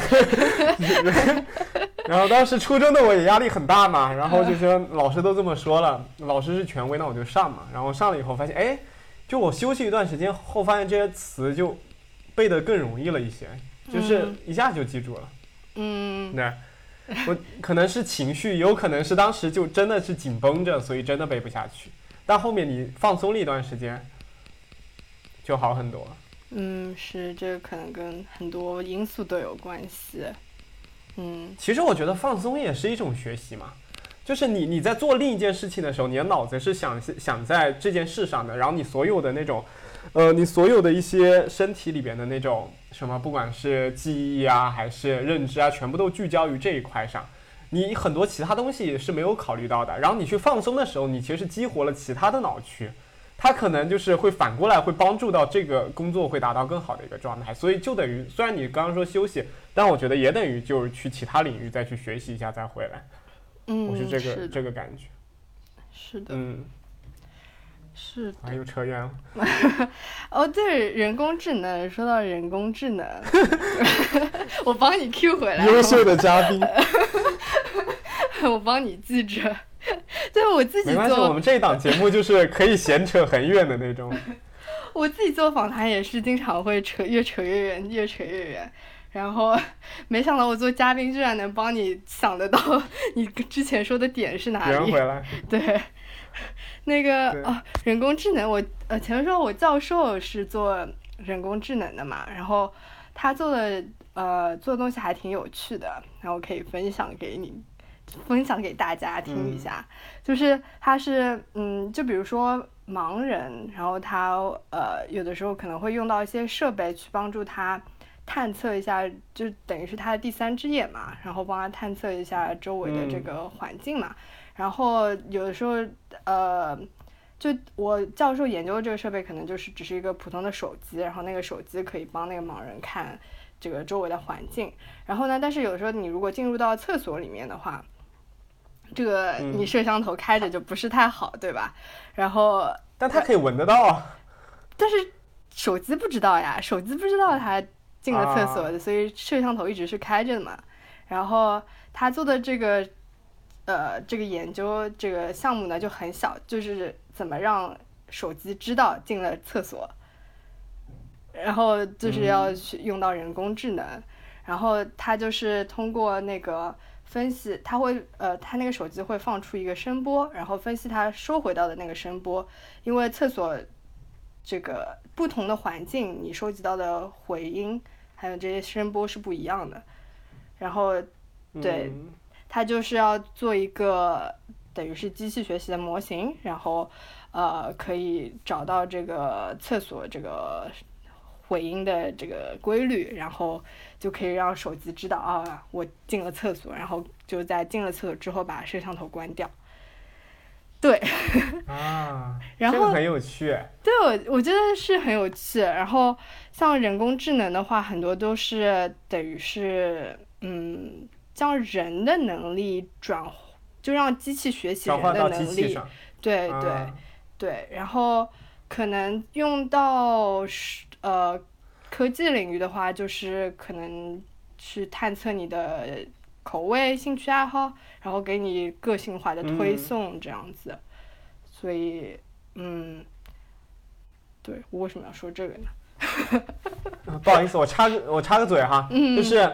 然后当时初中的我也压力很大嘛，然后就说老师都这么说了，老师是权威，那我就上嘛，然后上了以后发现，哎，就我休息一段时间后，发现这些词就背得更容易了一些，就是嗯一下就记住了。嗯那，我可能是情绪，也有可能是当时就真的是紧绷着，所以真的背不下去。但后面你放松了一段时间，就好很多了。嗯，是这个可能跟很多因素都有关系。嗯其实我觉得放松也是一种学习嘛，就是你你在做另一件事情的时候，你的脑子是想想在这件事上的，然后你所有的那种，呃，你所有的一些身体里边的那种什么，不管是记忆啊还是认知啊，全部都聚焦于这一块上。你很多其他东西是没有考虑到的，然后你去放松的时候，你其实激活了其他的脑区，它可能就是会反过来会帮助到这个工作会达到更好的一个状态，所以就等于虽然你刚刚说休息，但我觉得也等于就是去其他领域再去学习一下再回来，嗯，我是这个的这个感觉，是的，嗯，是又扯远了，哦，对，人工智能，说到人工智能，我帮你 Q 回来，优秀的嘉宾，我帮你记着。对我自己没关系，我，们这一档节目就是可以闲扯很远的那种，我自己做访谈也是经常会扯，越扯越远，越扯越远。然后没想到我做嘉宾居然能帮你想得到你之前说的点是哪里。圆回来，对，那个对哦，人工智能，我呃前面说我教授是做人工智能的嘛，然后他做的呃做的东西还挺有趣的，然后可以分享给你，分享给大家听一下。就是他是嗯，就比如说盲人，然后他呃有的时候可能会用到一些设备去帮助他。探测一下，就等于是他的第三只眼嘛，然后帮他探测一下周围的这嗯个环境嘛。然后有的时候，呃，就我教授研究的这个设备可能就是只是一个普通的手机，然后那个手机可以帮那个盲人看这个周围的环境。然后呢，但是有时候你如果进入到厕所里面的话，这个嗯你摄像头开着就不是太好，对吧？然后但他可以闻得到啊，但是手机不知道呀，手机不知道他进了厕所所以摄像头一直是开着的嘛。然后他做的这个呃这个研究这个项目呢就很小，就是怎么让手机知道进了厕所，然后就是要嗯。去用到人工智能，然后它就是通过那个分析，它会呃它那个手机会放出一个声波，然后分析它收回到的那个声波，因为厕所这个不同的环境，你收集到的回音还有这些声波是不一样的，然后对嗯它就是要做一个等于是机器学习的模型，然后呃可以找到这个厕所这个回音的这个规律，然后就可以让手机知道啊我进了厕所，然后就在进了厕所之后把摄像头关掉。对，啊，然后这个很有趣。对我我觉得是很有趣。然后像人工智能的话，很多都是等于是嗯，将人的能力转，就让机器学习人的能力。对对、啊对，然后可能用到是呃科技领域的话，就是可能去探测你的口味、兴趣爱好，然后给你个性化的推嗯送这样子。所以，嗯，对我为什么要说这个呢？不好意思，我插个我插个嘴哈，嗯就是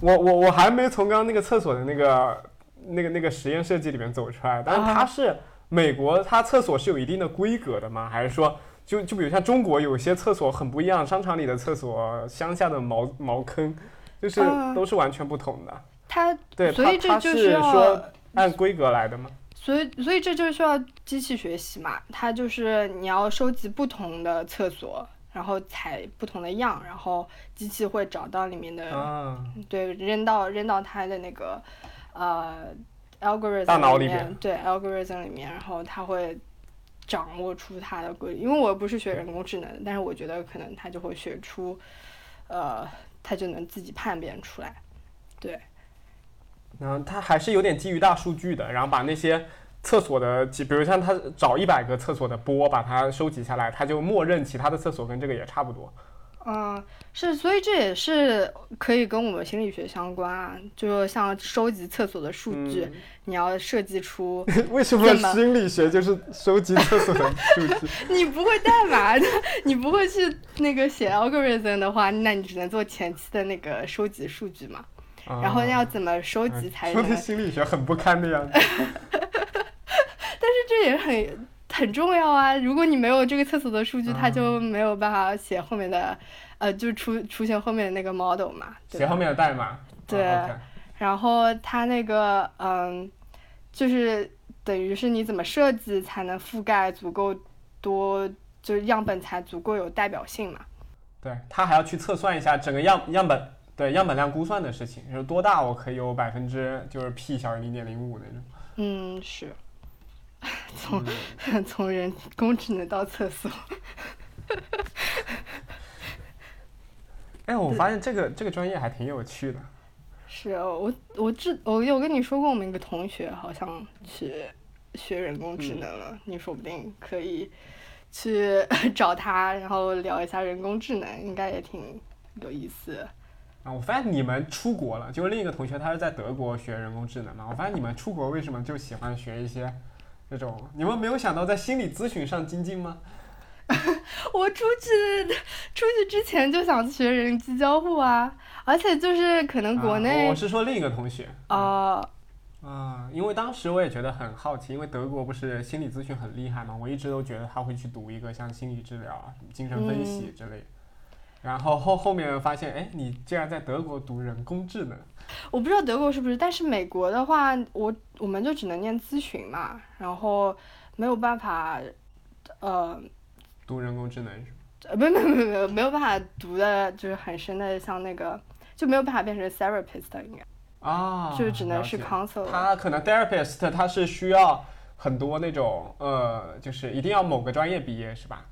我我我还没从刚刚那个厕所的那个那个那个实验设计里面走出来，但是它啊是美国，它厕所是有一定的规格的吗？还是说就就比如像中国有些厕所很不一样，商场里的厕所、乡下的茅茅坑，就是嗯都是完全不同的。它对，所以这就是要说按规格来的吗？所以，所以这就需要机器学习嘛。它就是你要收集不同的厕所，然后采不同的样，然后机器会找到里面的，啊，对，扔到扔到它的那个呃 algorithm 大脑里面，对 algorithm 里面，然后它会掌握出它的规律。因为我不是学人工智能的，但是我觉得可能它就会学出，呃，它就能自己判别出来。对，然后它还是有点基于大数据的，然后把那些厕所的，比如像他找一百个厕所的波，把它收集下来，他就默认其他的厕所跟这个也差不多。嗯，是，所以这也是可以跟我们心理学相关啊。就像收集厕所的数据，嗯你要设计出 为什么心理学就是收集厕所的数据？你不会代码的，你不会去那个写 algorithm 的话，那你只能做前期的那个收集数据嘛。然后啊要怎么收集才能？说的心理学很不堪的样子。这也很很重要啊！如果你没有这个厕所的数据，它就嗯没有办法写后面的，呃，就出出现后面的那个 model 嘛。对写后面的代码。对然后它那个嗯，就是等于是你怎么设计才能覆盖足够多，就是样本才足够有代表性嘛？对，他还要去测算一下整个样样本对样本量估算的事情，就是多大我可以有百分之就是 p 小于零点零五那种。嗯，是。从、嗯 从人工智能到厕所，哎，我发现这个这个专业还挺有趣的。是我我知我有跟你说过，我们一个同学好像去学人工智能了，你说不定可以去 找他，然后聊一下人工智能，应该也挺有意思的。啊，我发现你们出国了，就是另一个同学他是在德国学人工智能嘛。我发现你们出国为什么就喜欢学一些这种？你们没有想到在心理咨询上精进吗？我出去出去之前就想学人机交互啊，而且就是可能国啊内我我是说另一个同学啊、啊，因为当时我也觉得很好奇，因为德国不是心理咨询很厉害嘛，我一直都觉得他会去读一个像心理治疗啊、精神分析之类的。然后后后面发现，哎，你竟然在德国读人工智能，我不知道德国是不是，但是美国的话，我我们就只能念咨询嘛，然后没有办法，呃，读人工智能是吧呃，没有没有没有没有没有办法读的，就是很深的，像那个就没有办法变成 therapist 应该，啊，就是只能是 counselor。他可能 therapist 他是需要很多那种呃，就是一定要某个专业毕业是吧？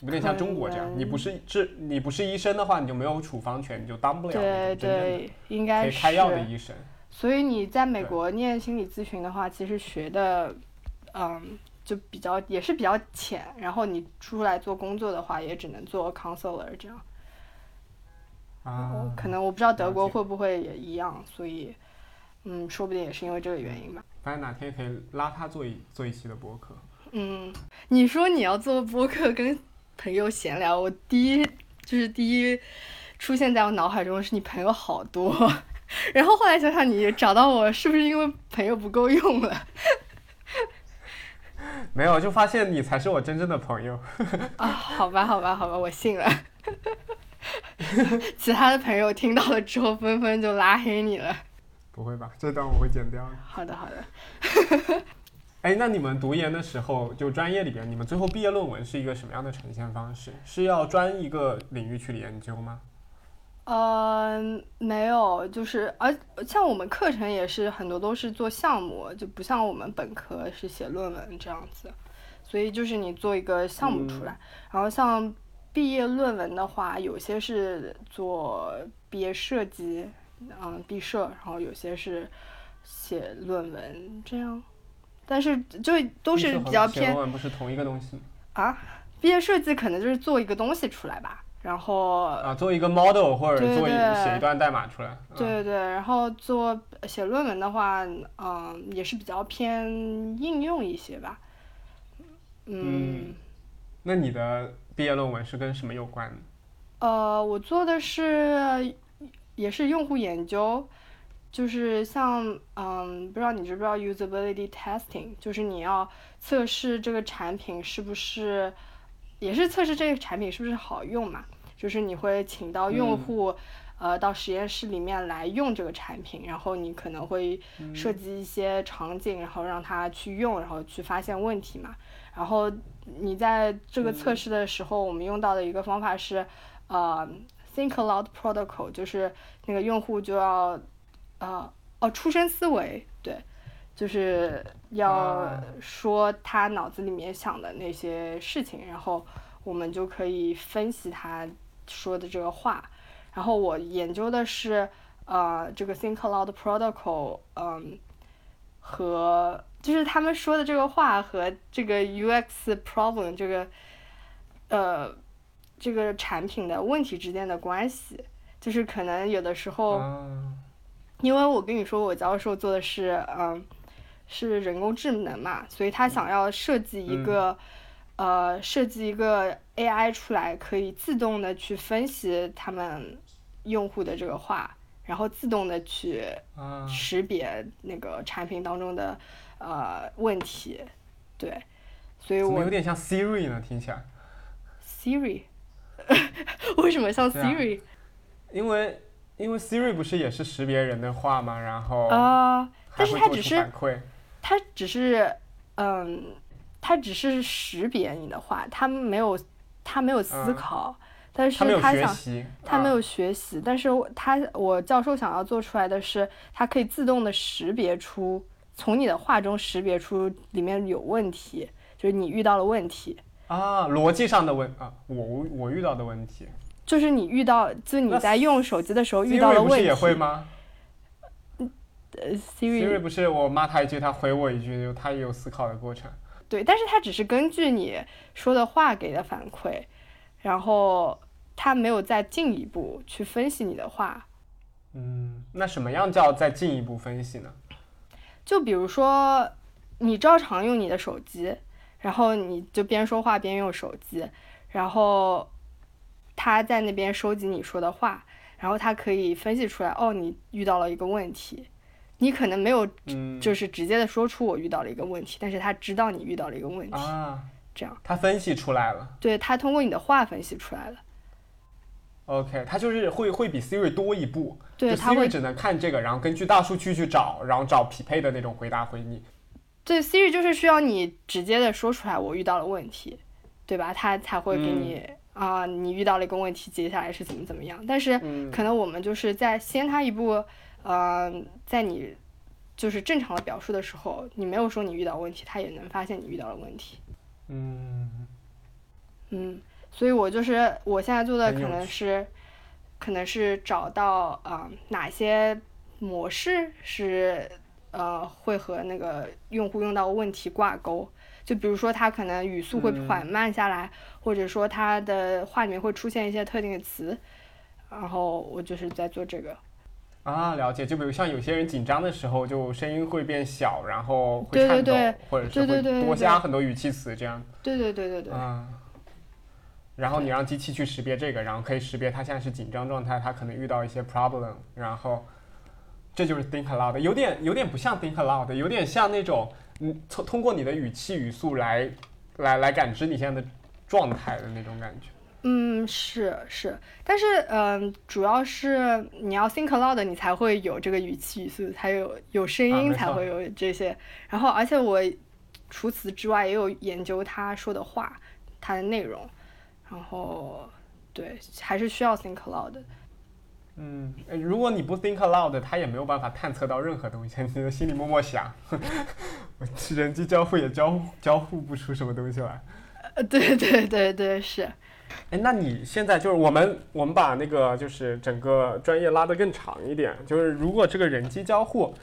有点像中国这样，你不是治你不是医生的话，你就没有处方权，你就当不了那对对，应可该是。以开药的医生。所以你在美国念心理咨询的话，其实学的，嗯，就比较也是比较浅，然后你出来做工作的话，也只能做 counselor 这样。啊，可能我不知道德国会不会也一样，所以，嗯，说不定也是因为这个原因吧。反正哪天可以拉他做一做一期的播客。嗯，你说你要做播客跟朋友闲聊，我第一就是第一出现在我脑海中的是你朋友好多，然后后来想想你找到我是不是因为朋友不够用了？没有，就发现你才是我真正的朋友。啊，好吧，好吧，好吧，我信了。其他的朋友听到了之后，纷纷就拉黑你了。不会吧？这段我会剪掉的。好的，好的。哎，那你们读研的时候，就专业里边，你们最后毕业论文是一个什么样的呈现方式？是要专一个领域去研究吗？呃，没有，就是而像我们课程也是很多都是做项目，就不像我们本科是写论文这样子，所以就是你做一个项目出来，然后像毕业论文的话，有些是做毕业设计，嗯，毕设，然后有些是写论文这样，但是就都是比较偏不是同一个东西吗啊，毕业设计可能就是做一个东西出来吧，然后啊，做一个 model 或者做一写一段代码出来。啊对对对，然后做写论文的话，嗯、也是比较偏应用一些吧。嗯，那你的毕业论文是跟什么有关的？呃，我做的是也是用户研究，就是像嗯，不知道你知不知道 usability testing，就是你要测试这个产品是不是，也是测试这个产品是不是好用嘛，就是你会请到用嗯户。呃，到实验室里面来用这个产品，然后你可能会设计一些场景，然后让他去用，然后去发现问题嘛。然后你在这个测试的时候，我们用到的一个方法是，呃，Think Aloud Protocol，就是那个用户就要，呃，哦，出生思维，对，就是要啊。说他脑子里面想的那些事情，然后我们就可以分析他说的这个话。然后我研究的是，呃，这个 Think Aloud Protocol，嗯，和就是他们说的这个话和这个 UX problem 这个，呃，这个产品的问题之间的关系，就是可能有的时候，啊因为我跟你说我教授做的是，嗯，是人工智能嘛，所以他想要设计一个，呃，设计一个 AI 出来，可以自动的去分析他们用户的这个话，然后自动的去啊，识别那个产品当中的呃问题，对，所以我有点像 Siri 呢？听起来，Siri？为什么像 Siri 因为因为 Siri 不是也是识别人的话吗？然后啊、但是它只是反馈。它只是嗯，它只是识别你的话，它没有它没有思嗯考，但是他没有它想学习，啊他没有学习，但是我他我教授想要做出来的是，它可以自动的识别出从你的话中识别出里面有问题，就是你遇到了问题，啊，逻辑上的问啊，我我遇到的问题就是你遇到，就你在用手机的时候遇到，Siri 了问题。不是也会吗呃？Siri，Siri 不是我骂他一句，他回我一句，他也有思考的过程。对，但是他只是根据你说的话给的反馈，然后他没有再进一步去分析你的话。嗯，那什么样叫再进一步分析呢？就比如说，你照常用你的手机，然后你就边说话边用手机，然后他在那边收集你说的话，然后他可以分析出来，哦，你遇到了一个问题，你可能没有嗯，就是直接的说出我遇到了一个问题，但是他知道你遇到了一个问题，啊，这样，他分析出来了。对他通过你的话分析出来了，OK，他就是会会比 Siri 多一步，对 Siri 只能看这个，然后根据大数据去找，然后找匹配的那种回答回你。对 Siri 就是需要你直接的说出来我遇到了问题，对吧？他才会给你啊、你遇到了一个问题，接下来是怎么怎么样。但是嗯可能我们就是在先他一步，呃，在你就是正常的表述的时候，你没有说你遇到问题，他也能发现你遇到了问题。嗯，嗯，所以我就是我现在做的可能是，可能是找到啊、呃哪些模式是呃会和那个用户用到问题挂钩，就比如说他可能语速会嗯缓慢下来，或者说他的话里面会出现一些特定的词，然后我就是在做这个。啊，了解。就比如像有些人紧张的时候，就声音会变小，然后会对对颤抖，对或者是对对对会多加很多语气词这样。对对对对对，啊。然后你让机器去识别这个，然后可以识别它现在是紧张状态，它可能遇到一些 problem，然后这就是 think aloud，有点有点不像 think aloud，有点像那种嗯通通过你的语气语速来来来感知你现在的状态的那种感觉。嗯，是是，但是嗯、主要是你要 think aloud，你才会有这个语气语速，才有有声音，才会有这些。然后，而且我除此之外也有研究他说的话，他的内容，然后对，还是需要 think aloud 的。嗯，呃如果你不 think aloud，它也没有办法探测到任何东西，你的心里默默想，我 人机交互也交交互不出什么东西来。呃，对 对对对，是。哎，那你现在就是我们我们把那个就是整个专业拉得更长一点，就是如果这个人机交互，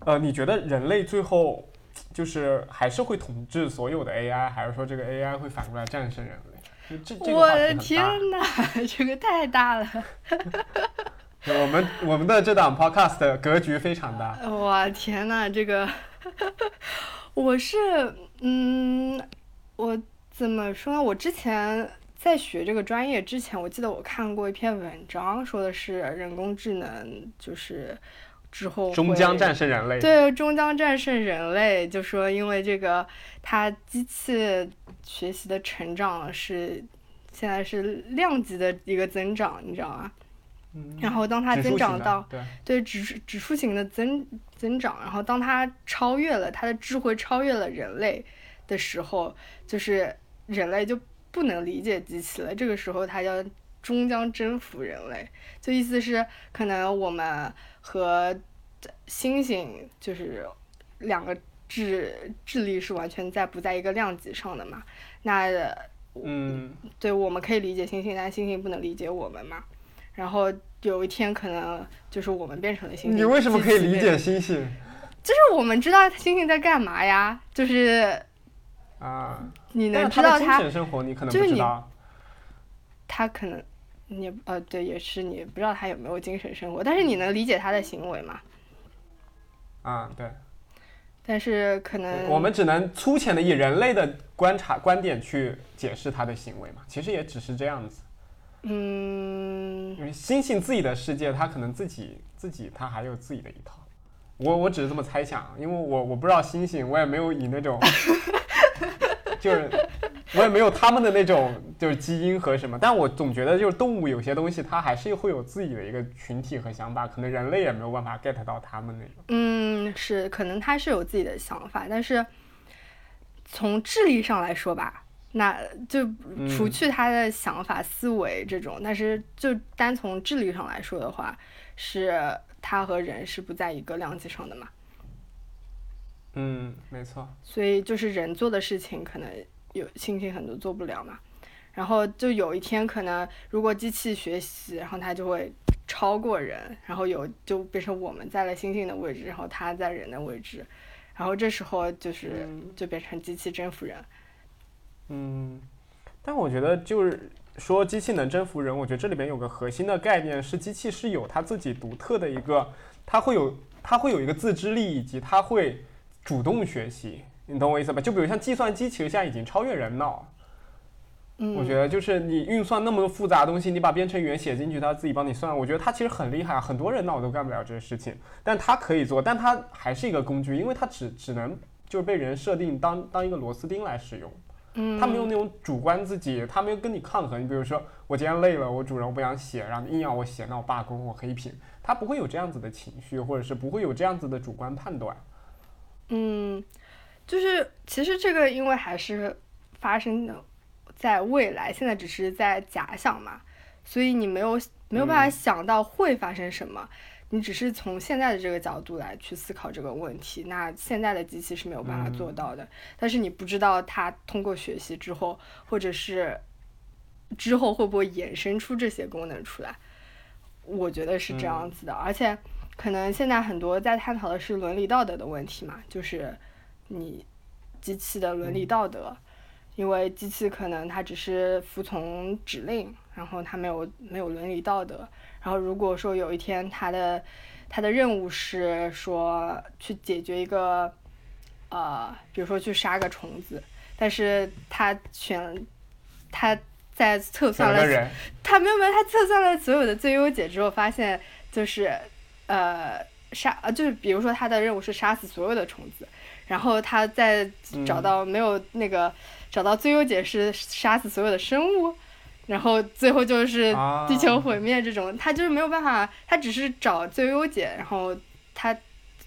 呃，你觉得人类最后就是还是会统治所有的 AI，还是说这个 AI 会反过来战胜人类？就这这个我的天大。呐，这个太大了！就我们我们的这档 podcast 的格局非常大。我天呐，这个我是嗯，我怎么说呢？我之前在学这个专业之前，我记得我看过一篇文章，说的是人工智能就是之后会终将战胜人类。对，终将战胜人类。就说因为这个，它机器学习的成长是现在是量级的一个增长，你知道吗？嗯然后当它增长到对，对指数指数型的增增长，然后当它超越了它的智慧超越了人类的时候，就是人类就不能理解机器了。这个时候它要终将征服人类，就意思是可能我们和星星就是两个智智力是完全在不在一个量级上的嘛？那嗯，对，我们可以理解星星，但星星不能理解我们嘛。然后有一天可能就是我们变成了星星。你为什么可以理解变？猩 猩就是我们知道星星在干嘛呀，就是啊？你能知道是他的精它，神生活你可能就是你不知道。它可能你呃对，也是你不知道他有没有精神生活，但是你能理解他的行为嘛？啊，对。但是可能我们只能粗浅的以人类的观察观点去解释他的行为嘛，其实也只是这样子。嗯因为猩猩自己的世界，他可能自己自己他还有自己的一套。我我只是这么猜想，因为我我不知道猩猩，我也没有以那种，就是我也没有他们的那种就是基因和什么，但我总觉得就是动物有些东西它还是会有自己的一个群体和想法，可能人类也没有办法 get 到他们那种。嗯是，可能它是有自己的想法，但是从智力上来说吧。那就除嗯去他的想法、思维这种，但是就单从智力上来说的话，是他和人是不在一个量级上的嘛。嗯，没错。所以就是人做的事情，可能有星星很多做不了嘛。然后就有一天，可能如果机器学习，然后它就会超过人，然后有就变成我们在了星星的位置，然后它在人的位置，然后这时候就是嗯就变成机器征服人。嗯，但我觉得就是说机器能征服人，我觉得这里边有个核心的概念是机器是有它自己独特的一个，它会有它会有一个自知力，以及它会主动学习，你懂我意思吧？就比如像计算机，其实现在已经超越人脑。嗯，我觉得就是你运算那么多复杂的东西，你把编程语言写进去，它自己帮你算。我觉得它其实很厉害，很多人脑都干不了这个事情，但它可以做，但它还是一个工具，因为它只只能就是被人设定当 当一个螺丝钉来使用。嗯，他没有那种主观自己，他没有跟你抗衡。你比如说，我今天累了，我主人我不想写，然后硬要我写，那我罢工，我黑屏。它不会有这样子的情绪，或者是不会有这样子的主观判断。嗯，就是其实这个因为还是发生的在未来，现在只是在假想嘛，所以你没有没有办法嗯想到会发生什么，你只是从现在的这个角度来去思考这个问题。那现在的机器是没有办法做到的，但是你不知道它通过学习之后，或者是之后会不会衍生出这些功能出来。我觉得是这样子的，而且可能现在很多在探讨的是伦理道德的问题嘛，就是你机器的伦理道德，因为机器可能它只是服从指令，然后它没有没有伦理道德。然后如果说有一天它的它的任务是说去解决一个呃，比如说去杀个虫子，但是它选它在测算了选个人，他没有没有，他测算了所有的最优解之后，发现就是呃杀呃就是比如说他的任务是杀死所有的虫子，然后他再找到没有那个、找到最优解是杀死所有的生物，然后最后就是啊地球毁灭这种，他就是没有办法，他只是找最优解，然后他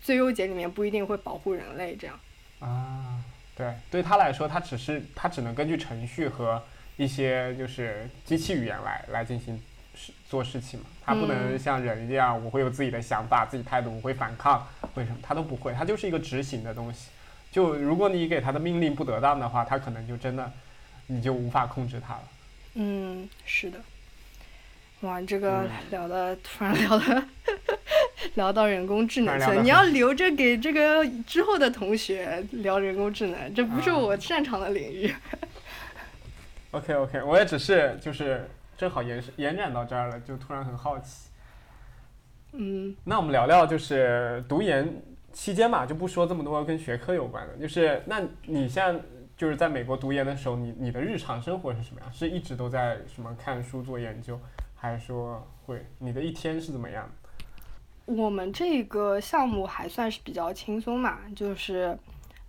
最优解里面不一定会保护人类这样。啊，对，对他来说，他只是他只能根据程序和一些就是机器语言来来进行事做事情嘛，他不能嗯像人一样，我会有自己的想法、自己态度，我会反抗，为什么，他都不会，他就是一个执行的东西。就如果你给他的命令不得当的话，他可能就真的你就无法控制他了。嗯，是的。哇，这个嗯聊的突然聊的 聊到人工智能去了，你要留着给这个之后的同学聊人工智能，这不是啊我擅长的领域。OK OK，我也只是就是正好延延展到这儿了，就突然很好奇。嗯那我们聊聊就是读研期间嘛，就不说这么多跟学科有关的，就是那你现在就是在美国读研的时候，你你的日常生活是什么样？是一直都在什么看书做研究，还是说会你的一天是怎么样的？我们这个项目还算是比较轻松嘛，就是，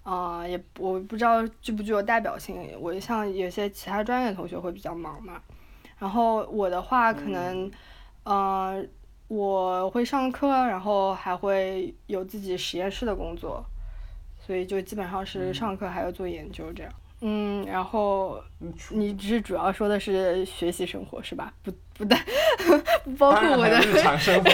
呃，也我不知道具不具有代表性。我像有些其他专业的同学会比较忙嘛，然后我的话可能，呃，我会上课，然后还会有自己实验室的工作，所以就基本上是上课还要做研究这样。嗯，然后你你只是主要说的是学习生活是吧？不不带 不包括我的日常生活，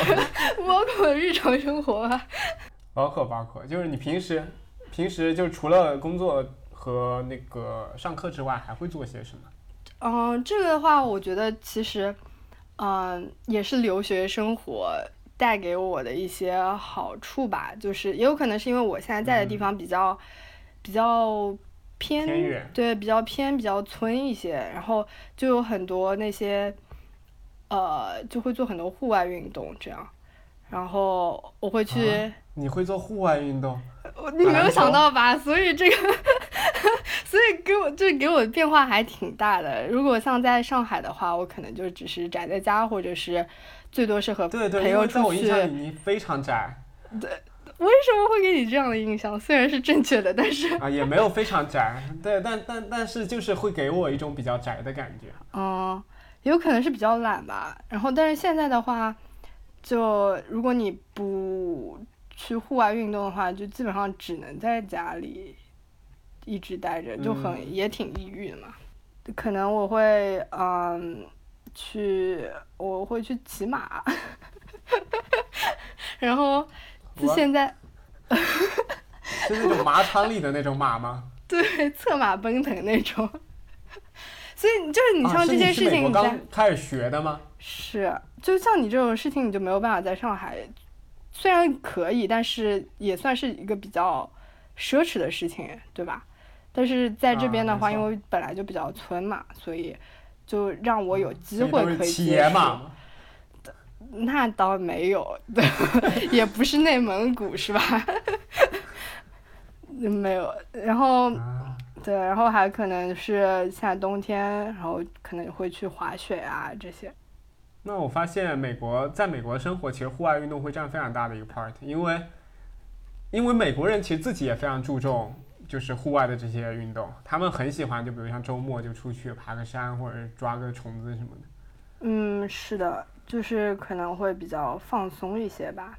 不包括日常生活啊。包括包括就是你平时平时就除了工作和那个上课之外，还会做些什么？嗯，这个的话，我觉得其实，嗯，也是留学生活带给我的一些好处吧。就是也有可能是因为我现在在的地方比较、比较偏，偏对，比较偏比较村一些，然后就有很多那些，呃，就会做很多户外运动这样。然后我会去，啊你会做户外运动？我你没有想到吧？所以这个，所以给我这给我的变化还挺大的。如果像在上海的话，我可能就只是宅在家，或者是最多是和对对，朋友因为在我出去。印象里你非常宅对为什么会给你这样的印象？虽然是正确的，但是啊，也没有非常宅，对，但但但是就是会给我一种比较宅的感觉。嗯，有可能是比较懒吧。然后，但是现在的话，就如果你不去户外运动的话，就基本上只能在家里一直待着，就很、嗯也挺抑郁的嘛。可能我会嗯去，我会去骑马，然后就现在是那种马场里的那种马吗？对策马奔腾那种。所以就是你像这些事情你在，刚开始学的吗？是，就像你这种事情，你就没有办法在上海，虽然可以，但是也算是一个比较奢侈的事情，对吧？但是在这啊边的话，因为本来就比较村嘛，所以就让我有机会可以？那倒没有，对，也不是内蒙古是吧？没有，然后啊，对，然后还可能是现在冬天，然后可能会去滑雪啊这些。那我发现美国在美国生活，其实户外运动会占非常大的一个 part，因为因为美国人其实自己也非常注重就是户外的这些运动，他们很喜欢，就比如像周末就出去爬个山或者抓个虫子什么的。嗯，是的，就是可能会比较放松一些吧。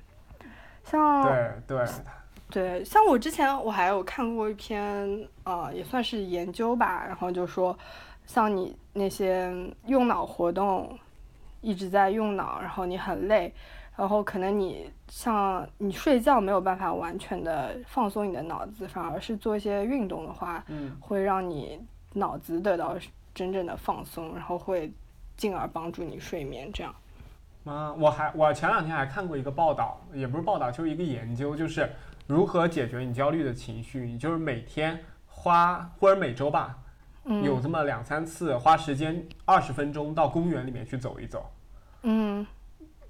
像对对，对，像我之前我还有看过一篇，呃，也算是研究吧，然后就说，像你那些用脑活动，一直在用脑，然后你很累，然后可能你像你睡觉没有办法完全的放松你的脑子，反而是做一些运动的话，嗯，会让你脑子得到真正的放松，然后会进而帮助你睡眠，这样。啊，我还我前两天还看过一个报道，也不是报道，就是一个研究，就是如何解决你焦虑的情绪。你就是每天花或者每周吧，嗯有这么两三次花时间二十分钟到公园里面去走一走，嗯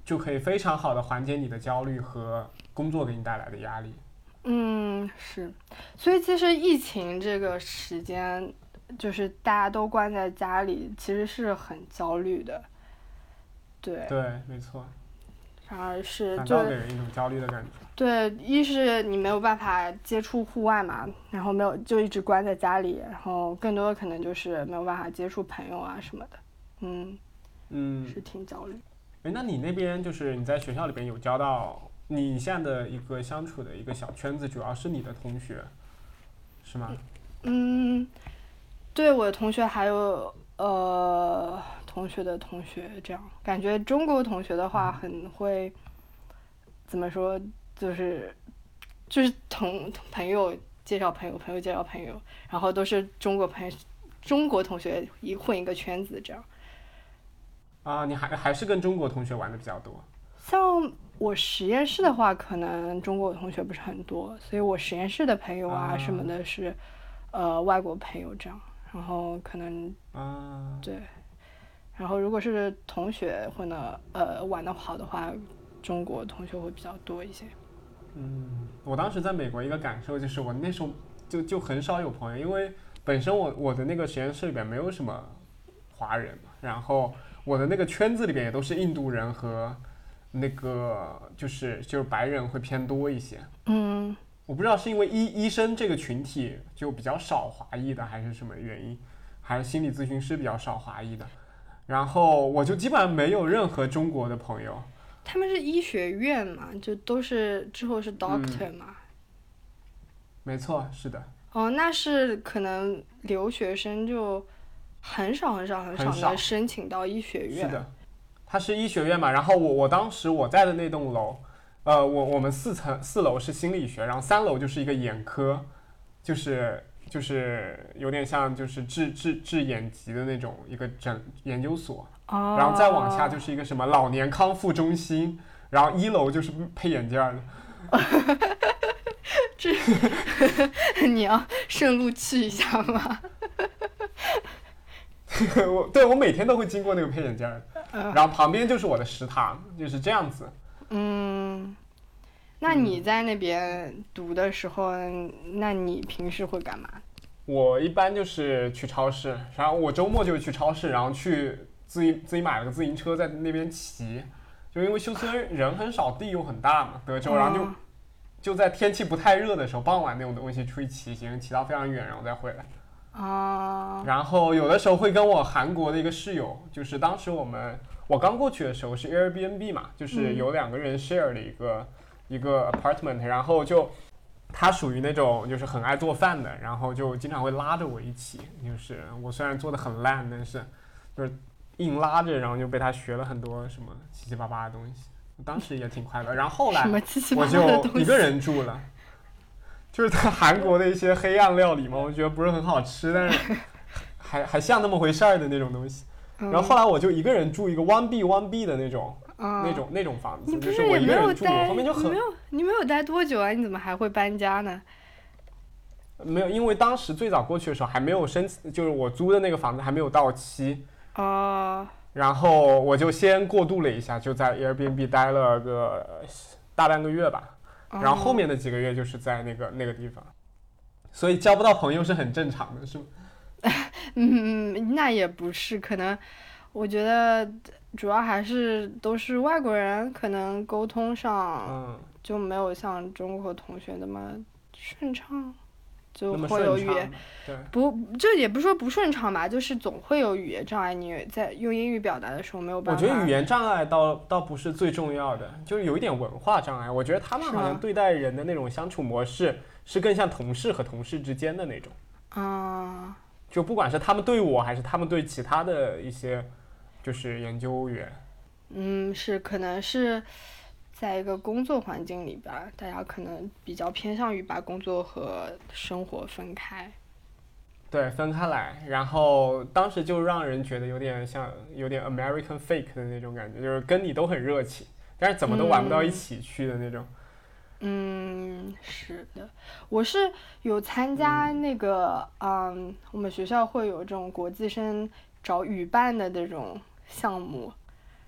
就可以非常好的缓解你的焦虑和工作给你带来的压力。嗯是，所以其实疫情这个时间，就是大家都关在家里，其实是很焦虑的。对，对，没错，反而是就倒给人一种焦虑的感觉。对，一是你没有办法接触户外嘛，然后没有就一直关在家里，然后更多的可能就是没有办法接触朋友啊什么的，嗯，嗯，是挺焦虑。哎，那你那边就是你在学校里边有交到你现在的一个相处的一个小圈子，主要是你的同学，是吗？嗯，对我的同学还有呃同学的同学这样，感觉中国同学的话很会怎么说，就是就是同朋友介绍朋友，朋友介绍朋友，然后都是中国朋友中国同学一混一个圈子这样。啊，你还还是跟中国同学玩的比较多。像我实验室的话，可能中国同学不是很多，所以我实验室的朋友啊啊什么的是，呃，外国朋友这样。然后可能啊，对，然后如果是同学混的呃玩的好的话，中国同学会比较多一些。嗯，我当时在美国一个感受就是，我那时候就就很少有朋友，因为本身我我的那个实验室里边没有什么华人嘛，然后我的那个圈子里边也都是印度人和那个就是就是白人会偏多一些。嗯我不知道是因为医医生这个群体就比较少华裔的，还是什么原因，还是心理咨询师比较少华裔的。然后我就基本上没有任何中国的朋友。他们是医学院嘛，就都是之后是 doctor 嘛。没错，是的，哦，那是可能留学生就很少很少很少能申请到医学院。是的，它是医学院嘛。然后我我当时我在的那栋楼，呃，我我们四层四楼是心理学，然后三楼就是一个眼科，就是就是有点像就是治治治眼疾的那种一个诊研究所。哦。然后再往下就是一个什么老年康复中心，然后一楼就是配眼镜的。这。你要 顺路去一下吗？我对我每天都会经过那个配眼镜然后旁边就是我的食堂，就是这样子。嗯，那你在那边读的时候，那你平时会干嘛？我一般就是去超市，然后我周末就去超市，然后去自己自己买了个自行车在那边骑，就因为休斯敦人很少，地又很大嘛，德州，然后就哦就在天气不太热的时候，傍晚那种东西出去骑行，骑到非常远，然后再回来。啊，然后有的时候会跟我韩国的一个室友，就是当时我们我刚过去的时候是 Airbnb 嘛，就是有两个人 share 的一个、一个 apartment，然后就他属于那种就是很爱做饭的，然后就经常会拉着我一起，就是我虽然做的很烂，但是就是硬拉着，然后就被他学了很多什么七七八八的东西，当时也挺快乐。然后后来我？就一个人住了，就是在韩国的一些黑暗料理嘛，我觉得不是很好吃，但是 还还像那么回事儿的那种东西。嗯，然后后来我就一个人住一个 one B one B 的那种、啊那种那种房子，你不就是我也没一个人住，我有待，后面就很你没有你没有待多久啊？你怎么还会搬家呢？没有，因为当时最早过去的时候还没有申请，就是我租的那个房子还没有到期，哦，然后我就先过渡了一下，就在 Airbnb 待了个大半个月吧。然后后面的几个月就是在那个那个地方，所以交不到朋友是很正常的，是吗？嗯，那也不是，可能我觉得主要还是都是外国人，可能沟通上嗯，就没有像中国同学那么顺畅，就会有语言不，就也不是说不顺畅吧，就是总会有语言障碍。你在用英语表达的时候没有办法。我觉得语言障碍倒倒不是最重要的，就是有一点文化障碍。我觉得他们是好像对待人的那种相处模式是更像同事和同事之间的那种，啊，就不管是他们对我还是他们对其他的一些就是研究员，嗯，是可能是在一个工作环境里边儿，大家可能比较偏向于把工作和生活分开。对，分开来，然后当时就让人觉得有点像有点 American fake 的那种感觉，就是跟你都很热情，但是怎么都玩不到一起去的那种。嗯，是的，我是有参加那个，嗯，我们学校会有这种国际生找语伴的这种项目，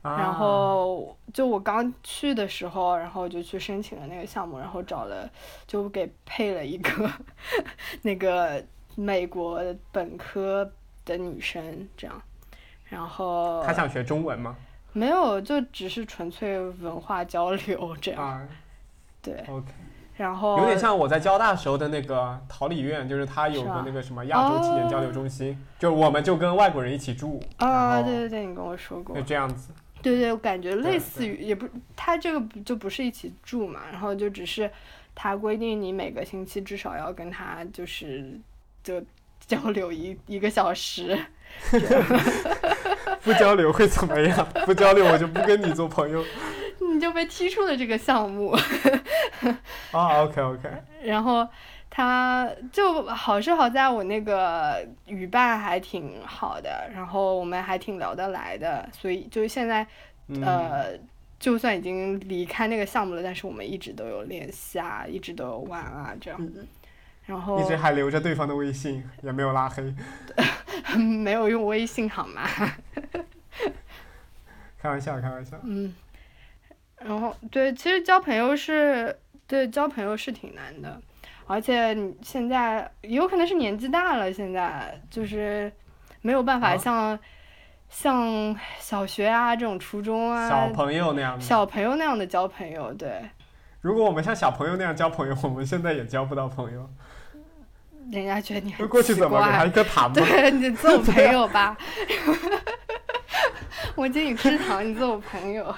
然啊后就我刚去的时候，然后就去申请了那个项目，然后找了就给配了一个 那个美国本科的女生，这样，然后他想学中文吗？没有，就只是纯粹文化交流这样，啊。对，，OK，然后有点像我在交大时候的那个桃李院，就是它有个那个什么亚洲青年交流中心，就我们就跟外国人一起住，啊，对对对，你跟我说过。就，这样子。对对，我感觉类似于，也不，他这个不就不是一起住嘛，然后就只是他规定你每个星期至少要跟他就是就交流一一个小时，不交流会怎么样？不交流我就不跟你做朋友。你就被踢出了这个项目，啊，OK OK，然后他就好是好在我那个语伴还挺好的，然后我们还挺聊得来的，所以就现在嗯，呃，就算已经离开那个项目了，但是我们一直都有联系啊，一直都有玩啊，这样。然后一直还留着对方的微信，也没有拉黑。没有用微信好吗？开玩笑，开玩笑。嗯，然后对，其实交朋友是对交朋友是挺难的，而且你现在有可能是年纪大了，现在就是没有办法啊像、像小学啊这种初中啊小朋友那样的。小朋友那样的交朋友，对。如果我们像小朋友那样交朋友，我们现在也交不到朋友。人家觉得你很过去怎么给他怪一颗糖 吗？对你做我朋友吧，我请你吃糖，你做我朋友。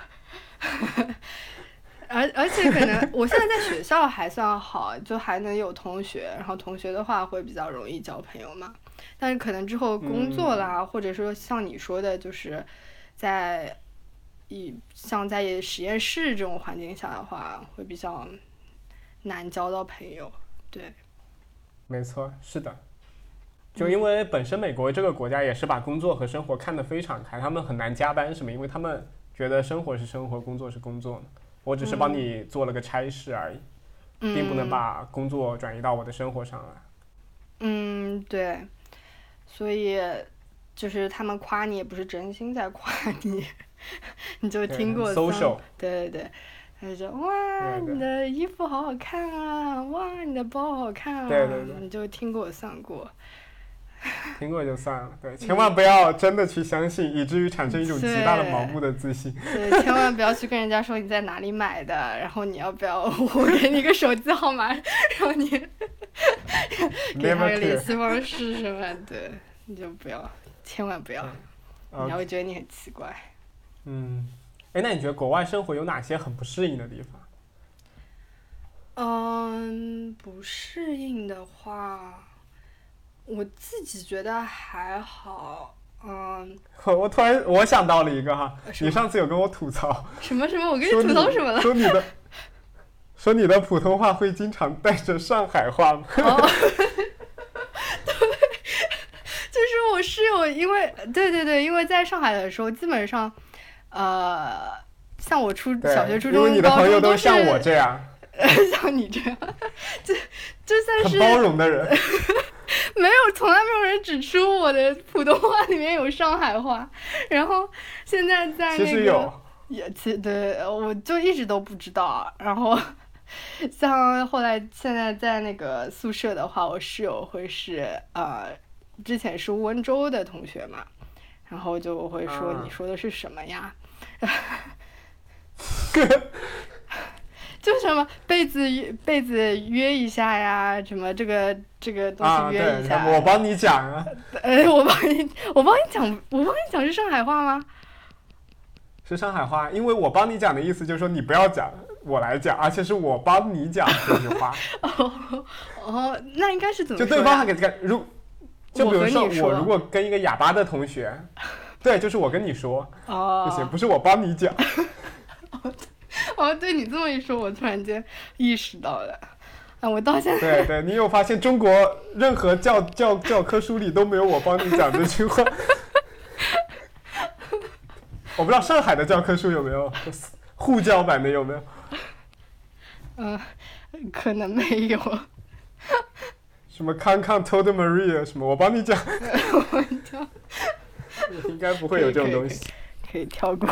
而而且可能我现在在学校还算好，就还能有同学，然后同学的话会比较容易交朋友嘛。但是可能之后工作啦，或者说像你说的，就是在以像在实验室这种环境下的话，会比较难交到朋友。对，没错，是的。就因为本身美国这个国家也是把工作和生活看得非常开，他们很难加班什么，因为他们觉得生活是生活，工作是工作嘛。我只是帮你做了个差事而已，并不能嗯把工作转移到我的生活上来。嗯，对，所以就是他们夸你也不是真心在夸你，你就听过 social 对对对，他就说哇，你的衣服好好看啊，哇，你的包好看啊，对对对。你就听过算过，听过就算了，对，千万不要真的去相信，以至于产生一种极大的盲目的自信。对，千万不要去跟人家说你在哪里买的，然后你要不要我给你个手机号码，然后你 给他个联。系方式什么的，你就不要，千万不要，人家 OK，会觉得你很奇怪。嗯，哎，那你觉得国外生活有哪些很不适应的地方？嗯，不适应的话，我自己觉得还好。嗯，我突然我想到了一个哈，你上次有跟我吐槽，什么什么？我跟你吐槽什么了？说你的，说你的普通话会经常带着上海话吗？哦，对，就是我室友，因为对对对，因为在上海的时候，基本上，呃，像我初对，小学、初中、你的朋友高中都像我这样，像你这样，就就算很是包容的人。没有，从来没有人指出我的普通话里面有上海话。然后现在在其那个实有，也其对，我就一直都不知道。然后像后来现在在那个宿舍的话，我室友会是呃，之前是温州的同学嘛，然后就会说啊你说的是什么呀？就什么被子被子约一下呀，什么这个这个东啊，西约一对，下，我帮你讲啊，呃，我帮你，我帮你讲，我帮你讲是上海话吗？是上海话，因为我帮你讲的意思就是说你不要讲，我来讲，而且是我帮你讲这句话，哦，哦，那应该是怎么就？对方还给给如，就比如说我如果跟一个哑巴的同学，对，就是我跟你说哦，就行，不是我帮你讲，哦，对你这么一说，我突然间意识到了。啊，我到现在对对，你有发现中国任何教教教科书里都没有我帮你讲这句话？我不知道上海的教科书有没有，沪教版的有没有？嗯，可能没有。什么康康 told Maria 什么？我帮你讲。我讲。应该不会有这种东西。可以跳过。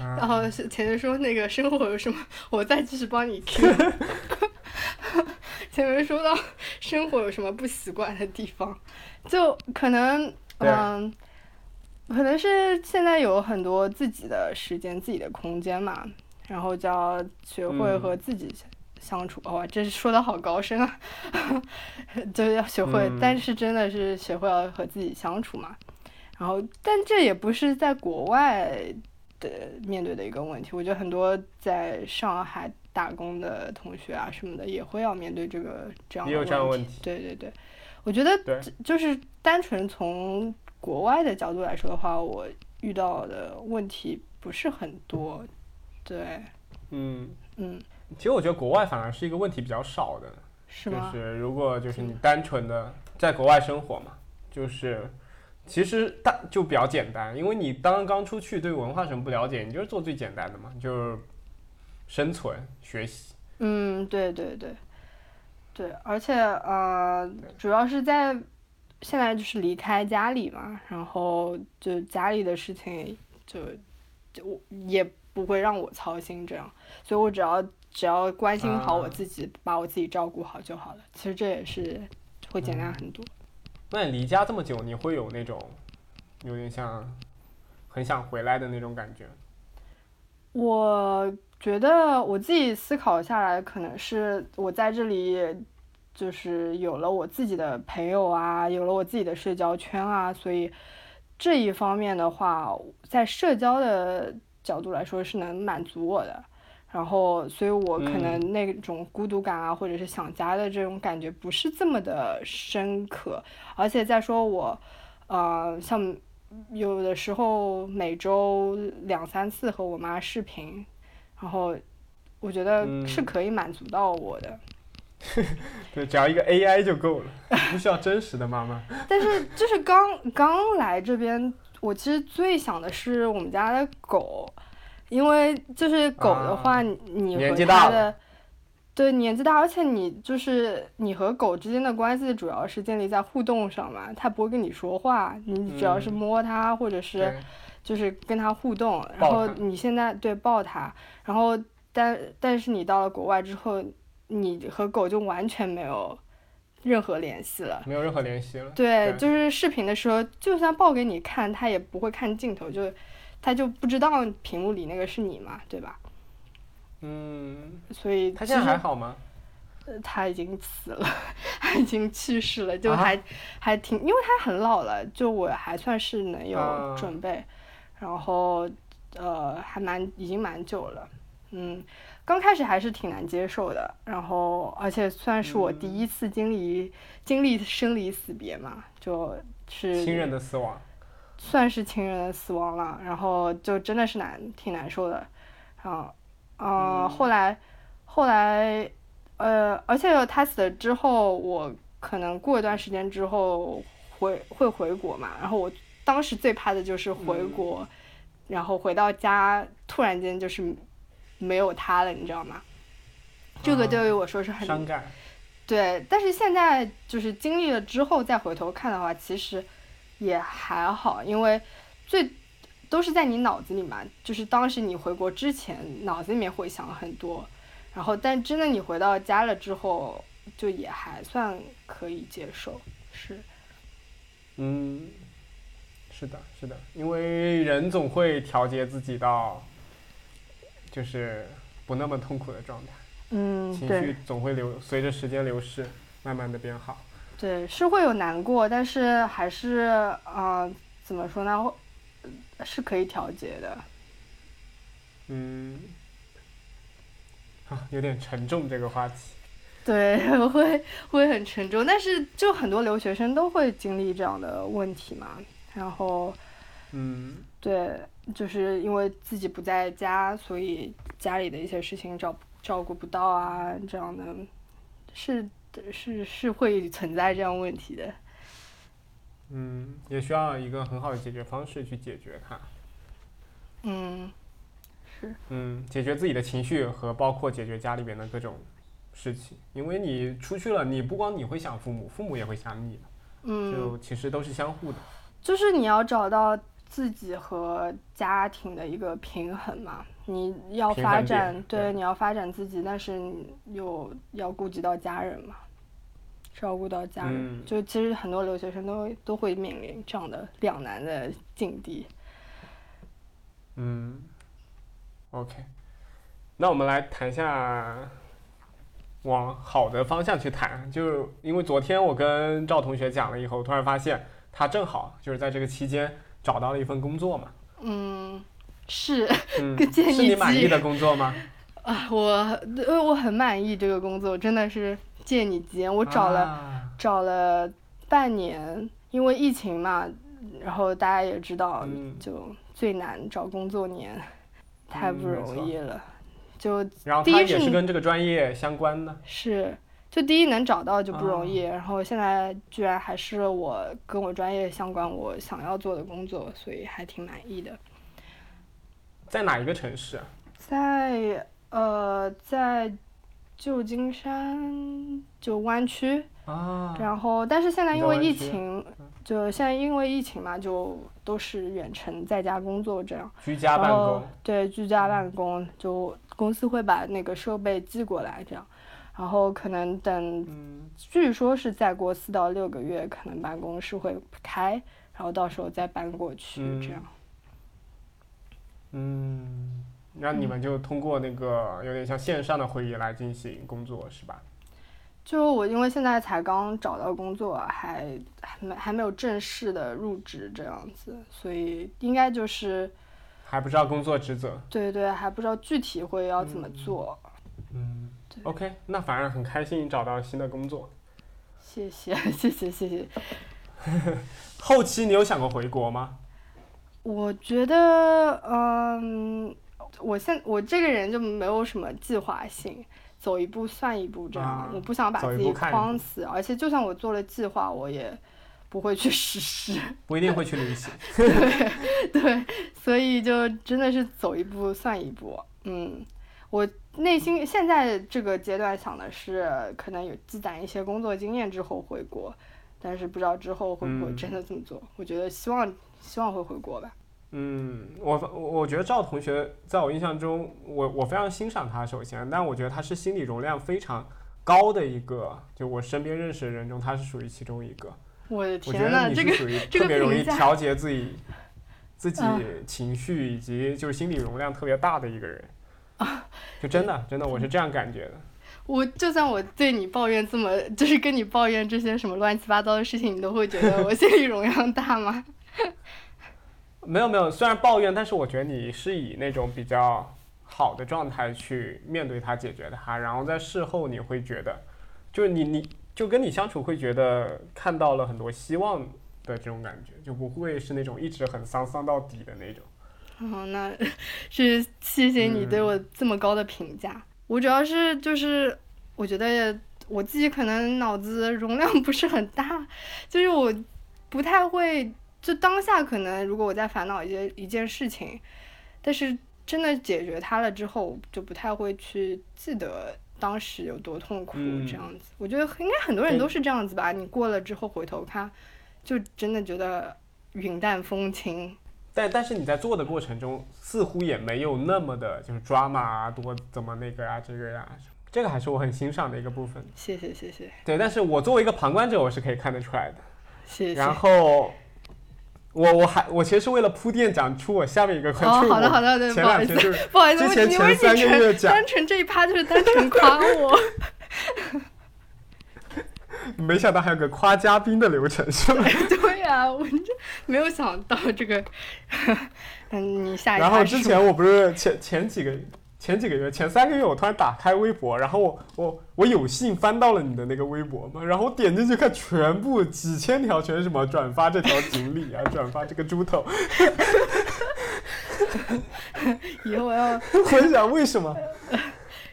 然后前面说那个生活有什么，我再继续帮你 Q。前面说到生活有什么不习惯的地方，就可能嗯，可能是现在有很多自己的时间、自己的空间嘛，然后就要学会和自己相处。哇，这是说的好高深啊！就是要学会，但是真的是学会要和自己相处嘛。然后，但这也不是在国外的面对的一个问题。我觉得很多在上海打工的同学啊什么的，也会要面对这个这样的问题。对对对，我觉得就是单纯从国外的角度来说的话，我遇到的问题不是很多。对，嗯嗯，其实我觉得国外反而是一个问题比较少的。是吗？就是如果就是你单纯的在国外生活嘛，就是。其实大就比较简单，因为你刚刚出去，对文化什么不了解，你就是做最简单的嘛，就是生存学习。嗯，对对对，对，而且呃，主要是在现在就是离开家里嘛，然后就家里的事情就就也不会让我操心，这样，所以我只要只要关心好我自己，把我自己照顾好就好了。其实这也是会简单很多。那你离家这么久，你会有那种有点像很想回来的那种感觉？我觉得我自己思考下来，可能是我在这里就是有了我自己的朋友啊，有了我自己的社交圈啊，所以这一方面的话，在社交的角度来说是能满足我的。然后，所以我可能那种孤独感啊，或者是想家的这种感觉不是这么的深刻。而且再说我，呃，像有的时候每周两三次和我妈视频，然后我觉得是可以满足到我的。对，只要一个 AI 就够了，不需要真实的妈妈。但是就是刚刚来这边，我其实最想的是我们家的狗。因为就是狗的话，你和它的，对年纪大，而且你就是你和狗之间的关系主要是建立在互动上嘛，它不会跟你说话，你只要是摸它或者是就是跟它互动，然后你现在对抱它，然后但但是你到了国外之后，你和狗就完全没有任何联系了，没有任何联系了，对，就是视频的时候，就算抱给你看，它也不会看镜头，就。他就不知道屏幕里那个是你嘛，对吧？嗯。所以他现在还好吗？呃，他已经死了，他已经去世了，就还还挺，因为他很老了，就我还算是能有准备，然后呃还蛮已经蛮久了，嗯，刚开始还是挺难接受的，然后而且算是我第一次经历经历生离死别嘛，就是亲人的死亡。算是亲人的死亡了，然后就真的是难，挺难受的，然后，嗯，后来，后来，呃，而且他死了之后，我可能过一段时间之后回会回国嘛，然后我当时最怕的就是回国，然后回到家突然间就是没有他了，你知道吗？这个对于我说是很伤感，对，但是现在就是经历了之后再回头看的话，其实。也还好，因为最都是在你脑子里嘛，就是当时你回国之前脑子里面会想很多，然后但真的你回到家了之后，就也还算可以接受，是。嗯，是的，是的，因为人总会调节自己到，就是不那么痛苦的状态，嗯，情绪总会流随着时间流逝，慢慢的变好。对，是会有难过，但是还是啊，怎么说呢？是可以调节的。嗯，啊，有点沉重这个话题。对，会会很沉重，但是就很多留学生都会经历这样的问题嘛。然后，嗯，对，就是因为自己不在家，所以家里的一些事情照照顾不到啊，这样的，是。是是会存在这样问题的，嗯，也需要一个很好的解决方式去解决它。嗯，是，嗯，解决自己的情绪和包括解决家里边的各种事情，因为你出去了，你不光你会想父母，父母也会想你的，嗯，就其实都是相互的。就是你要找到自己和家庭的一个平衡嘛，你要发展，对你要发展自己，但是你又要顾及到家人嘛，照顾到家人，嗯。就其实很多留学生都都会面临这样的两难的境地。嗯，OK，那我们来谈一下往好的方向去谈，就是因为昨天我跟赵同学讲了以后，突然发现他正好就是在这个期间找到了一份工作嘛，嗯，是嗯，建是议是你满意的工作吗？啊，我呃我很满意这个工作，真的是借你吉言，我找了。啊找了半年，因为疫情嘛，然后大家也知道，嗯就最难找工作年，太不容易了。就然后他第一是也是跟这个专业相关的，是，就第一能找到就不容易，啊然后现在居然还是我跟我专业相关，我想要做的工作，所以还挺满意的。在哪一个城市啊？在呃，在旧金山就湾区，啊，然后，但是现在因为疫情，就现在因为疫情嘛，就都是远程在家工作这样。居家办公，对，居家办公，就公司会把那个设备寄过来这样。然后可能等，嗯据说是再过四到六个月，可能办公室会开，然后到时候再搬过去这嗯样。嗯，那你们就通过那个有点像线上的会议来进行工作是吧？就我因为现在才刚找到工作，还还没还没有正式的入职这样子，所以应该就是还不知道工作职责。对对，还不知道具体会要怎么做。嗯对，OK，那反而很开心找到新的工作。谢谢谢谢谢谢。后期你有想过回国吗？我觉得，嗯，我现我这个人就没有什么计划性，走一步算一步这样。啊我不想把自己框死，而且就算我做了计划，我也不会去实施。不一定会去旅行。对，所以就真的是走一步算一步。嗯，我内心现在这个阶段想的是，可能有积攒一些工作经验之后回国，但是不知道之后会不会嗯真的这么做。我觉得希望希望会回国吧。嗯，我我我觉得赵同学在我印象中，我我非常欣赏他，首先，但我觉得他是心理容量非常高的一个，就我身边认识的人中，他是属于其中一个。我的我觉天呐，这个得你是属于特别容易调节自己 自己嗯情绪以及就是心理容量特别大的一个人。啊就真的真的我是这样感觉的。我就算我对你抱怨这么，就是跟你抱怨这些什么乱七八糟的事情，你都会觉得我心里容量大吗？没有没有，虽然抱怨，但是我觉得你是以那种比较好的状态去面对它、解决它，然后在事后你会觉得，就是你你就跟你相处会觉得看到了很多希望的这种感觉，就不会是那种一直很丧丧到底的那种。哦，那 是谢谢你对我这么高的评价。我主要是就是我觉得我自己可能脑子容量不是很大，就是我不太会，就当下可能如果我在烦恼一件一件事情，但是真的解决它了之后，就不太会去记得当时有多痛苦嗯这样子。我觉得应该很多人都是这样子吧，你过了之后回头看，就真的觉得云淡风轻。但但是你在做的过程中，似乎也没有那么的就是抓马啊，多怎么那个啊、这个呀、这个还是我很欣赏的一个部分。谢谢谢谢对，但是我作为一个旁观者，我是可以看得出来的。谢谢。然后我我还我其实是为了铺垫讲出我下面一个观哦，好的好的，对，前不好意思，两天就是不好意思，之前前三个月讲单纯这一趴就是单纯夸我。没想到还有个夸嘉宾的流程是吧？对呀、我这没有想到这个。嗯，你下一然后之前我不是前前几个前几个月前三个月我突然打开微博，然后我我我有幸翻到了你的那个微博嘛，然后我点进去看，全部几千条全是什么转发这条锦鲤啊，转发这个猪头，以后我要 回想为什么？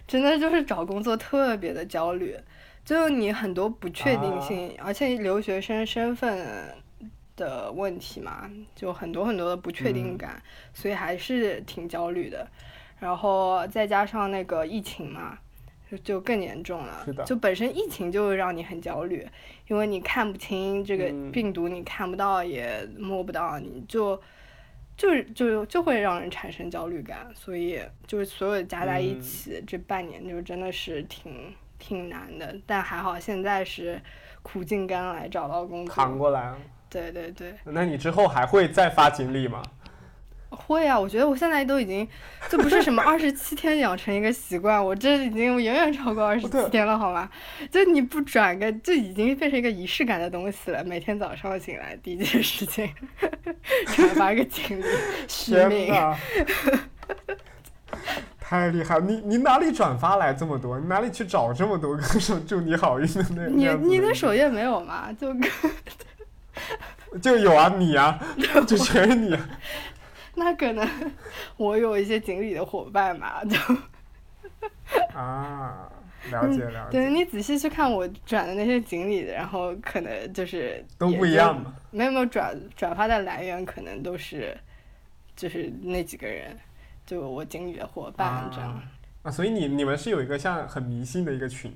真的就是找工作特别的焦虑，就你很多不确定性，而且留学生身份的问题嘛，就很多很多的不确定感，所以还是挺焦虑的。然后再加上那个疫情嘛，就就更严重了是的。就本身疫情就让你很焦虑，因为你看不清这个嗯病毒，你看不到也摸不到，你就就就就会让人产生焦虑感，所以就是所有的加在一嗯起，这半年就真的是挺挺难的，但还好现在是苦尽甘来找到工作。扛过来了。对对对，那你之后还会再发锦鲤吗？会啊，我觉得我现在都已经，这不是什么 二十七天养成一个习惯，我这已经远远超过二十七天了，好吗？就你不转个，就已经变成一个仪式感的东西了。每天早上醒来第一件事情，转发个锦鲤续天命。太厉害！你你哪里转发来这么多？你哪里去找这么多歌手祝你好运的那那你你的首页没有吗？就 就有啊，你啊，就全是你啊。那可能我有一些锦鲤的伙伴嘛，就啊，了解了解，对你仔细去看我转的那些锦鲤，然后可能就是都不一样嘛。没有没有转转发的来源可能都是，就是那几个人，就我经理的伙伴这样，啊啊，所以你你们是有一个像很迷信的一个群，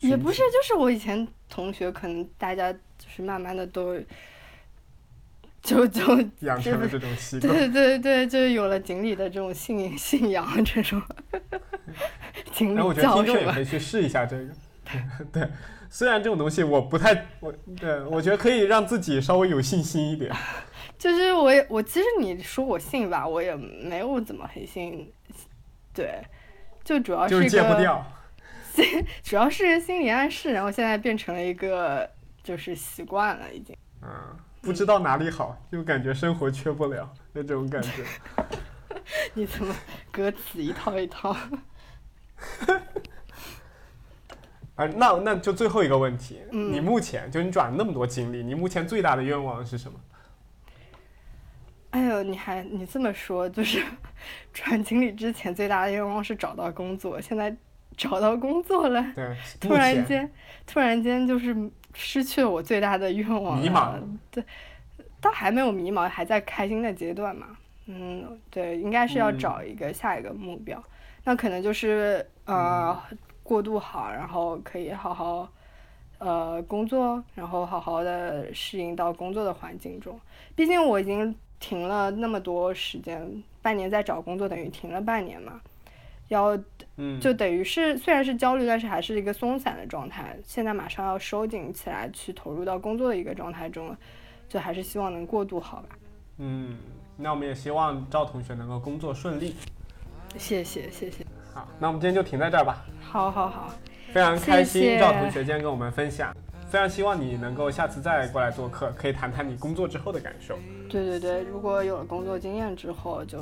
也不是，就是我以前同学，可能大家就是慢慢的都，就就 养成了这种习惯。对对对，就有了锦鲤的这种信 信仰这种，锦哎，我鲤觉得教什么听众也可？以去试一下这个。对，虽然这种东西我不太，我对我觉得可以让自己稍微有信心一点。就是我也我其实你说我信吧，我也没有怎么很信，对，就主要就是戒不掉。主要是心理暗示，然后现在变成了一个就是习惯了，已经。嗯，不知道哪里好，就感觉生活缺不了那种感觉。你怎么歌词一套一套？啊，那那就最后一个问题，嗯你目前就你转了那么多经历，你目前最大的愿望是什么？哎呦，你还你这么说，就是转经理之前最大的愿望是找到工作，现在找到工作了，对，突然间突然间就是失去了我最大的愿望了，迷茫对，倒还没有迷茫，还在开心的阶段嘛。嗯，对，应该是要嗯找一个下一个目标，那可能就是呃过渡好，然后可以好好呃工作，然后好好的适应到工作的环境中。毕竟我已经停了那么多时间，半年在找工作，等于停了半年嘛。要嗯，就等于是虽然是焦虑，但是还是一个松散的状态。现在马上要收紧起来，去投入到工作的一个状态中了，就还是希望能过渡好吧。嗯，那我们也希望赵同学能够工作顺利。谢谢谢谢，好，那我们今天就停在这儿吧。好好好，非常开心，谢谢赵同学今天跟我们分享，非常希望你能够下次再过来做客，可以谈谈你工作之后的感受。对对对，如果有了工作经验之后，就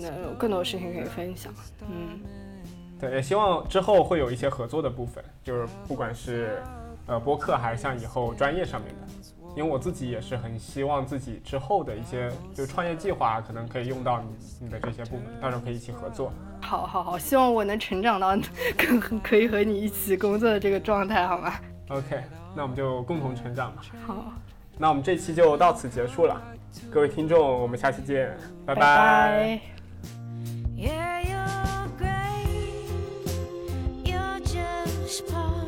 能有更多事情可以分享。嗯，对，也希望之后会有一些合作的部分，就是不管是呃播客，还是像以后专业上面的。因为我自己也是很希望自己之后的一些就是创业计划，可能可以用到你你的这些部门，到时候可以一起合作。好好好，希望我能成长到更 可以和你一起工作的这个状态，好吗？OK，那我们就共同成长吧。好，那我们这期就到此结束了，各位听众，我们下期见，拜拜拜 Yeah, you're great. You're just part